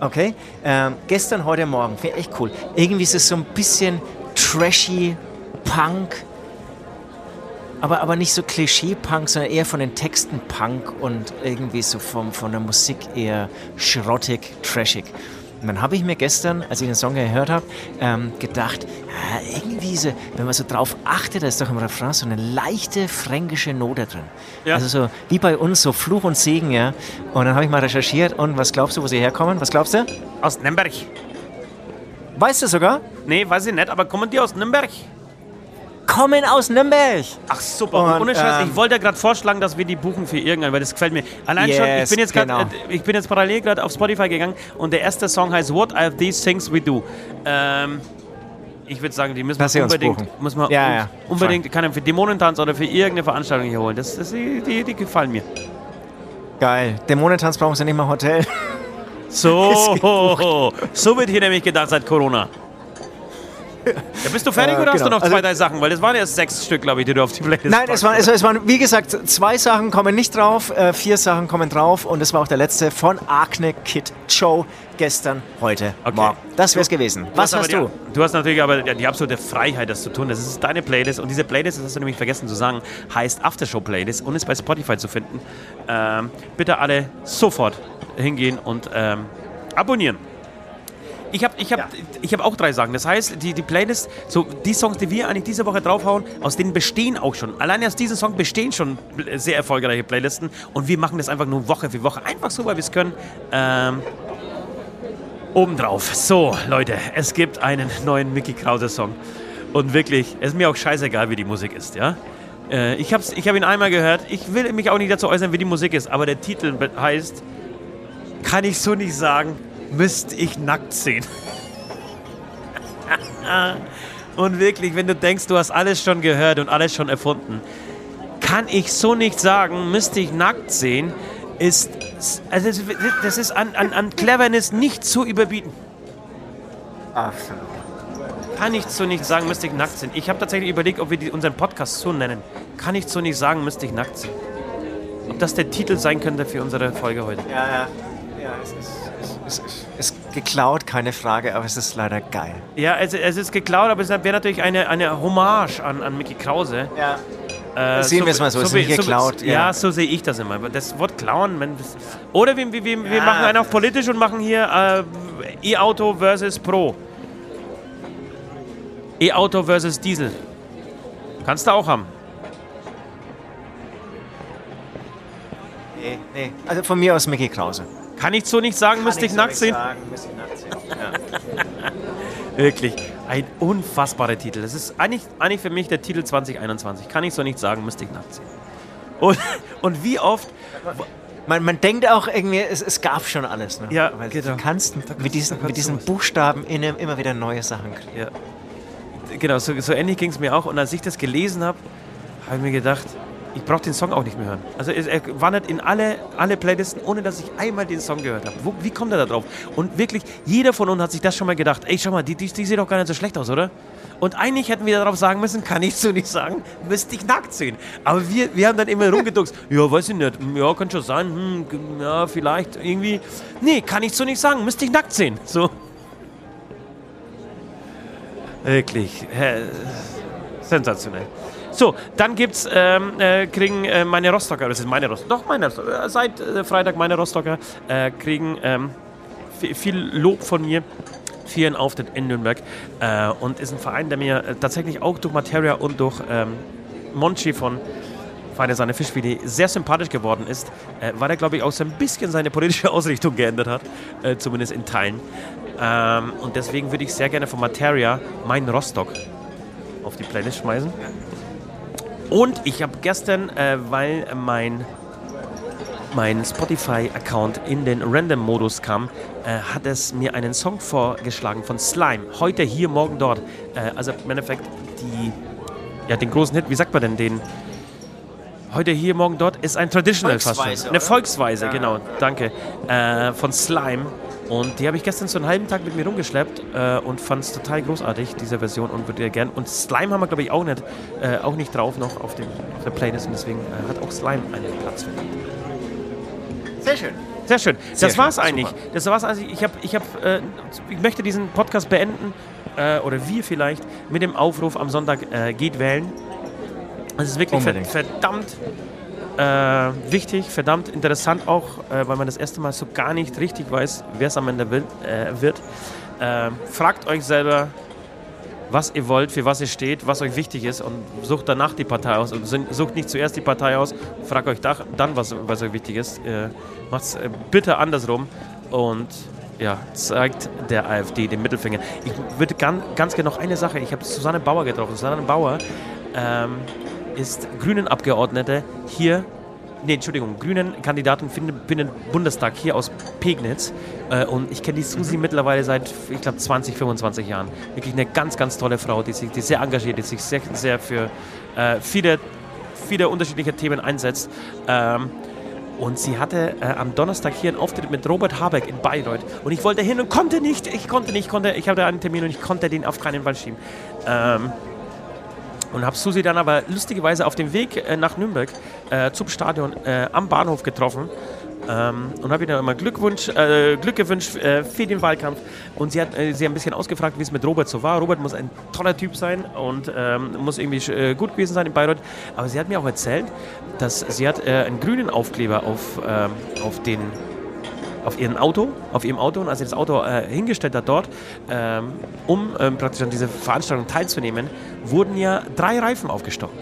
Okay. Ähm, gestern, heute Morgen. Finde ich echt cool. Irgendwie ist es so ein bisschen trashy Punk. Aber, aber nicht so Klischee-Punk, sondern eher von den Texten Punk und irgendwie so vom, von der Musik eher schrottig, trashig. Und dann habe ich mir gestern, als ich den Song gehört habe, ähm, gedacht, ja, irgendwie so, wenn man so drauf achtet, da ist doch im Refrain so eine leichte fränkische Note drin. Ja. Also so wie bei uns, so Fluch und Segen, ja. Und dann habe ich mal recherchiert und was glaubst du, wo sie herkommen? Was glaubst du? Aus Nürnberg. Weißt du sogar? Nee, weiß ich nicht, aber kommen die aus Nürnberg? Kommen aus Nürnberg! Ach super, und, ohne Scheiß, ähm, ich wollte ja gerade vorschlagen, dass wir die buchen für irgendeinen, weil das gefällt mir. Allein schon, ich Yes, bin jetzt gerade, genau. äh, ich bin jetzt parallel gerade auf Spotify gegangen und der erste Song heißt What Are These Things We Do. Ähm, ich würde sagen, die müssen wir unbedingt, muss man Ja, ja, unbedingt, kann für Dämonentanz oder für irgendeine Veranstaltung hier holen. Das, das, die, die, die gefallen mir. Geil. Dämonentanz brauchen sie nicht mal Hotel. So, *laughs* *laughs* so wird hier nämlich gedacht seit Corona. *laughs* Ja, bist du fertig Äh, oder hast du genau. noch Also- zwei, drei Sachen? Weil das waren erst sechs Stück, glaube ich, die du auf die Playlist Nein, es waren, es, es waren, wie gesagt, zwei Sachen kommen nicht drauf, äh, vier Sachen kommen drauf und das war auch der letzte von Acne Kid Joe gestern, heute, Okay. morgen. Das wär's gewesen. Was aber hast die, du? Du hast natürlich aber die, die absolute Freiheit, das zu tun. Das ist deine Playlist und diese Playlist, das hast du nämlich vergessen zu sagen, heißt Aftershow Playlist und ist bei Spotify zu finden. Ähm, bitte alle sofort hingehen und ähm, abonnieren. Ich habe ich hab, ich hab auch drei Sachen. Das heißt, die, die Playlist, so die Songs, die wir eigentlich diese Woche draufhauen, aus denen bestehen auch schon, alleine aus diesem Song bestehen schon sehr erfolgreiche Playlisten und wir machen das einfach nur Woche für Woche, einfach so, weil wir es können. Ähm, obendrauf. So, Leute, es gibt einen neuen Mickey Krause Song. Und wirklich, es ist mir auch scheißegal, wie die Musik ist, ja? Äh, ich habe ich hab ihn einmal gehört. Ich will mich auch nicht dazu äußern, wie die Musik ist, aber der Titel heißt, kann ich so nicht sagen, müsste ich nackt sehen. *laughs* und wirklich, wenn du denkst, du hast alles schon gehört und alles schon erfunden, kann ich so nicht sagen, müsste ich nackt sehen, ist, also das- ist an, an, an Cleverness nicht zu überbieten. Absolut. Kann ich so nicht sagen, müsste ich nackt sehen. Ich habe tatsächlich überlegt, ob wir die, unseren Podcast so nennen. Kann ich so nicht sagen, müsste ich nackt sehen. Ob das der Titel sein könnte für unsere Folge heute. Ja, ja. Ja, es ist, es, ist geklaut, keine Frage, aber es ist leider geil. Ja, es, es ist geklaut, aber es wäre natürlich eine, eine Hommage an, an Mickey Krause. Ja. Äh, Sehen wir es mal so, es ist nicht geklaut, Ja, ja. so sehe ich das immer. Das Wort klauen, wenn, das- oder wir, wir, wir, wir Ja. machen einen auf politisch und machen hier äh, E-Auto versus Pro. E-Auto versus Diesel. Kannst du auch haben. Nee, nee. Also von mir aus Mickey Krause. Kann ich so nicht sagen, müsste ich nackt sehen. Sagen, müsste ich nackt sehen. *laughs* Ja. Wirklich. Ein unfassbarer Titel. Das ist eigentlich, eigentlich für mich der Titel 2021. Kann ich so nicht sagen, müsste ich nachziehen. Und, und wie oft. Man, man denkt auch irgendwie, es, es gab schon alles. Ne? Ja, Weil genau. du kannst mit diesen, mit diesen. Buchstaben in, immer wieder neue Sachen kriegen. Ja. Genau, so, so ähnlich ging es mir auch. Und als ich das gelesen habe, habe ich mir gedacht, ich brauche den Song auch nicht mehr hören. Also er wandert in alle, alle Playlisten, ohne dass ich einmal den Song gehört habe. Wie kommt er da drauf? Und wirklich, jeder von uns hat sich das schon mal gedacht. Ey, schau mal, die, die, die sieht doch gar nicht so schlecht aus, oder? Und eigentlich hätten wir darauf sagen müssen, kann ich so nicht sagen, müsste ich nackt sehen. Aber wir, wir haben dann immer rumgeduckst. *laughs* Ja, weiß ich nicht. Ja, könnte schon sein. Hm, ja, vielleicht irgendwie. Nee, kann ich so nicht sagen, müsste ich nackt sehen. So. Wirklich. Hä, sensationell. So, dann gibt's, ähm, äh, kriegen äh, meine Rostocker, das ist meine Rostocker, doch meine Rostocker, äh, seit äh, Freitag meine Rostocker, äh, kriegen ähm, vi- viel Lob von mir für ihren Auftritt in Nürnberg und ist ein Verein, der mir tatsächlich auch durch Materia und durch ähm, Monchi von Feine Sahne Fischfilet sehr sympathisch geworden ist, weil er, glaube ich, auch so ein bisschen seine politische *laughs* Ausrichtung geändert hat, zumindest in Teilen. Ähm, und deswegen würde ich sehr gerne von Materia meinen Rostock auf die Playlist schmeißen. Und ich habe gestern, äh, weil mein, mein Spotify-Account in den Random-Modus kam, äh, hat es mir einen Song vorgeschlagen von Slime. Heute hier, morgen dort. Äh, also im Endeffekt die, ja, den großen Hit, wie sagt man denn den? Heute hier, morgen dort ist ein Traditional fast schon. Eine? Volksweise, Ja. genau, danke. Äh, von Slime. Und die habe ich gestern so einen halben Tag mit mir rumgeschleppt äh, und fand es total großartig, diese Version, und würde ja gern. Und Slime haben wir, glaube ich, auch nicht, äh, auch nicht drauf noch auf, dem, auf der Playlist. Und deswegen äh, hat auch Slime einen Platz verdient. Sehr schön. Sehr schön. Sehr das war's schön, eigentlich. super. Das war's also ich habe ich habe äh, ich möchte diesen Podcast beenden äh, oder wir vielleicht mit dem Aufruf am Sonntag äh, geht wählen. Es ist wirklich Unbedingt. verdammt äh, wichtig, verdammt interessant auch, äh, weil man das erste Mal so gar nicht richtig weiß, wer es am Ende will, äh, wird. Äh, fragt euch selber, was ihr wollt, für was ihr steht, was euch wichtig ist und sucht danach die Partei aus. Und sucht nicht zuerst die Partei aus, fragt euch da, dann, was, was euch wichtig ist. Äh, Macht es äh, bitte andersrum und ja, zeigt der AfD den Mittelfinger. Ich würde ganz, ganz gerne noch eine Sache, ich habe Susanne Bauer getroffen. Susanne Bauer ähm, ist Grünen-Abgeordnete hier Nee, Entschuldigung, Grünen Kandidatin für den- Bundestag hier aus Pegnitz. Äh, und ich kenne die Susi mittlerweile seit, ich glaube, 20, 25 Jahren. Wirklich eine ganz, ganz tolle Frau, die sich die sehr engagiert, die sich sehr, sehr für äh, viele, viele unterschiedliche Themen einsetzt. Ähm, und sie hatte äh, am Donnerstag hier einen Auftritt mit Robert Habeck in Bayreuth. Und ich wollte hin und konnte nicht. Ich konnte nicht, konnte, ich hatte einen Termin und ich konnte den auf keinen Fall schieben. Ähm, und habe Susi dann aber lustigerweise auf dem Weg äh, nach Nürnberg äh, zum Stadion äh, am Bahnhof getroffen. Ähm, und habe ihr dann immer Glückwunsch, äh, Glück gewünscht äh, für den Wahlkampf. Und sie hat äh, sie ein bisschen ausgefragt, wie es mit Robert so war. Robert muss ein toller Typ sein und ähm, muss irgendwie gut gewesen sein in Bayreuth. Aber sie hat mir auch erzählt, dass sie hat einen grünen Aufkleber auf, ähm, auf den auf ihrem Auto, auf ihrem Auto und als sie das Auto äh, hingestellt hat dort, ähm, um ähm, praktisch an dieser Veranstaltung teilzunehmen, wurden ja drei Reifen aufgestochen.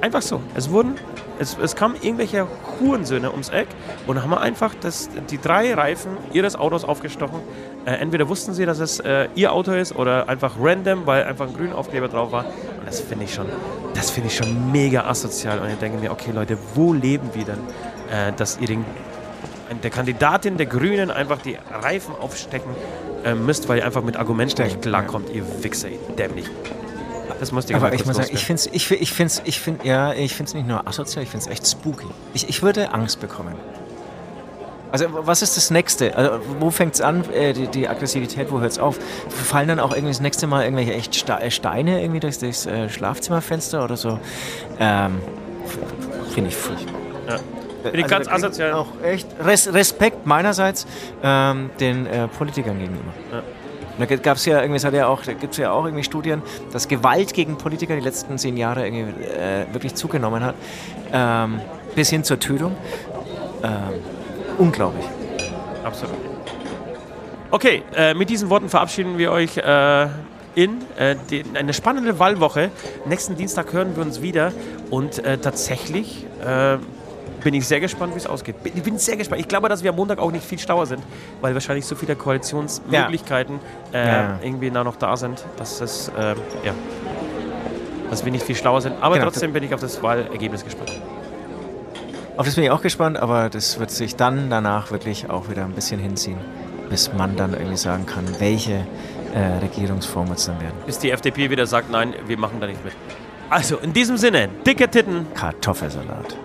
Einfach so. Es wurden, es, es kamen irgendwelche Hurensöhne ums Eck und haben einfach das, die drei Reifen ihres Autos aufgestochen. Äh, entweder wussten sie, dass es äh, ihr Auto ist oder einfach random, weil einfach ein grüner Aufkleber drauf war. Und das finde ich schon, das finde ich schon mega asozial. Und ich denke mir, okay Leute, wo leben wir denn, äh, dass ihr den der Kandidatin der Grünen einfach die Reifen aufstecken äh, müsst, weil ihr einfach mit Argumenten nicht klarkommt, ihr Wichser, ihr dämlich. Das musste ich Aber ich muss sagen, ich finde es ich, ich find's, ich find, ja, ich find's nicht nur asozial, ich finde es echt spooky. Ich, ich würde Angst bekommen. Also was ist das Nächste? Also, wo fängt es an, äh, die, die Aggressivität, wo hört es auf? Fallen dann auch irgendwie das nächste Mal irgendwelche echt äh, Steine irgendwie durchs, durchs äh, Schlafzimmerfenster oder so? Ähm, finde ich furchtbar. Ja. Finde ich ganz da krieg asozial. Auch echt Res Respekt meinerseits ähm, den äh, Politikern gegenüber. Ja. Da gab es ja irgendwie, es hat ja auch, da gibt es ja auch irgendwie Studien, dass Gewalt gegen Politiker die letzten zehn Jahre irgendwie äh, wirklich zugenommen hat, ähm, bis hin zur Tötung. Ähm, unglaublich. Absolut. Okay, äh, mit diesen Worten verabschieden wir euch äh, in äh, die, eine spannende Wahlwoche. Nächsten Dienstag hören wir uns wieder und äh, tatsächlich äh, bin ich sehr gespannt, wie es ausgeht. Bin, ich bin sehr gespannt. Ich glaube, dass wir am Montag auch nicht viel schlauer sind, weil wahrscheinlich so viele Koalitionsmöglichkeiten ja. Äh, ja. irgendwie da noch da sind, dass es, äh, ja, dass wir nicht viel schlauer sind. Aber genau. trotzdem bin ich auf das Wahlergebnis gespannt. Auf das bin ich auch gespannt, aber das wird sich dann danach wirklich auch wieder ein bisschen hinziehen, bis man dann irgendwie sagen kann, welche äh, Regierungsform es dann werden. Bis die FDP wieder sagt, nein, wir machen da nicht mit. Also in diesem Sinne, dicke Titten. Kartoffelsalat.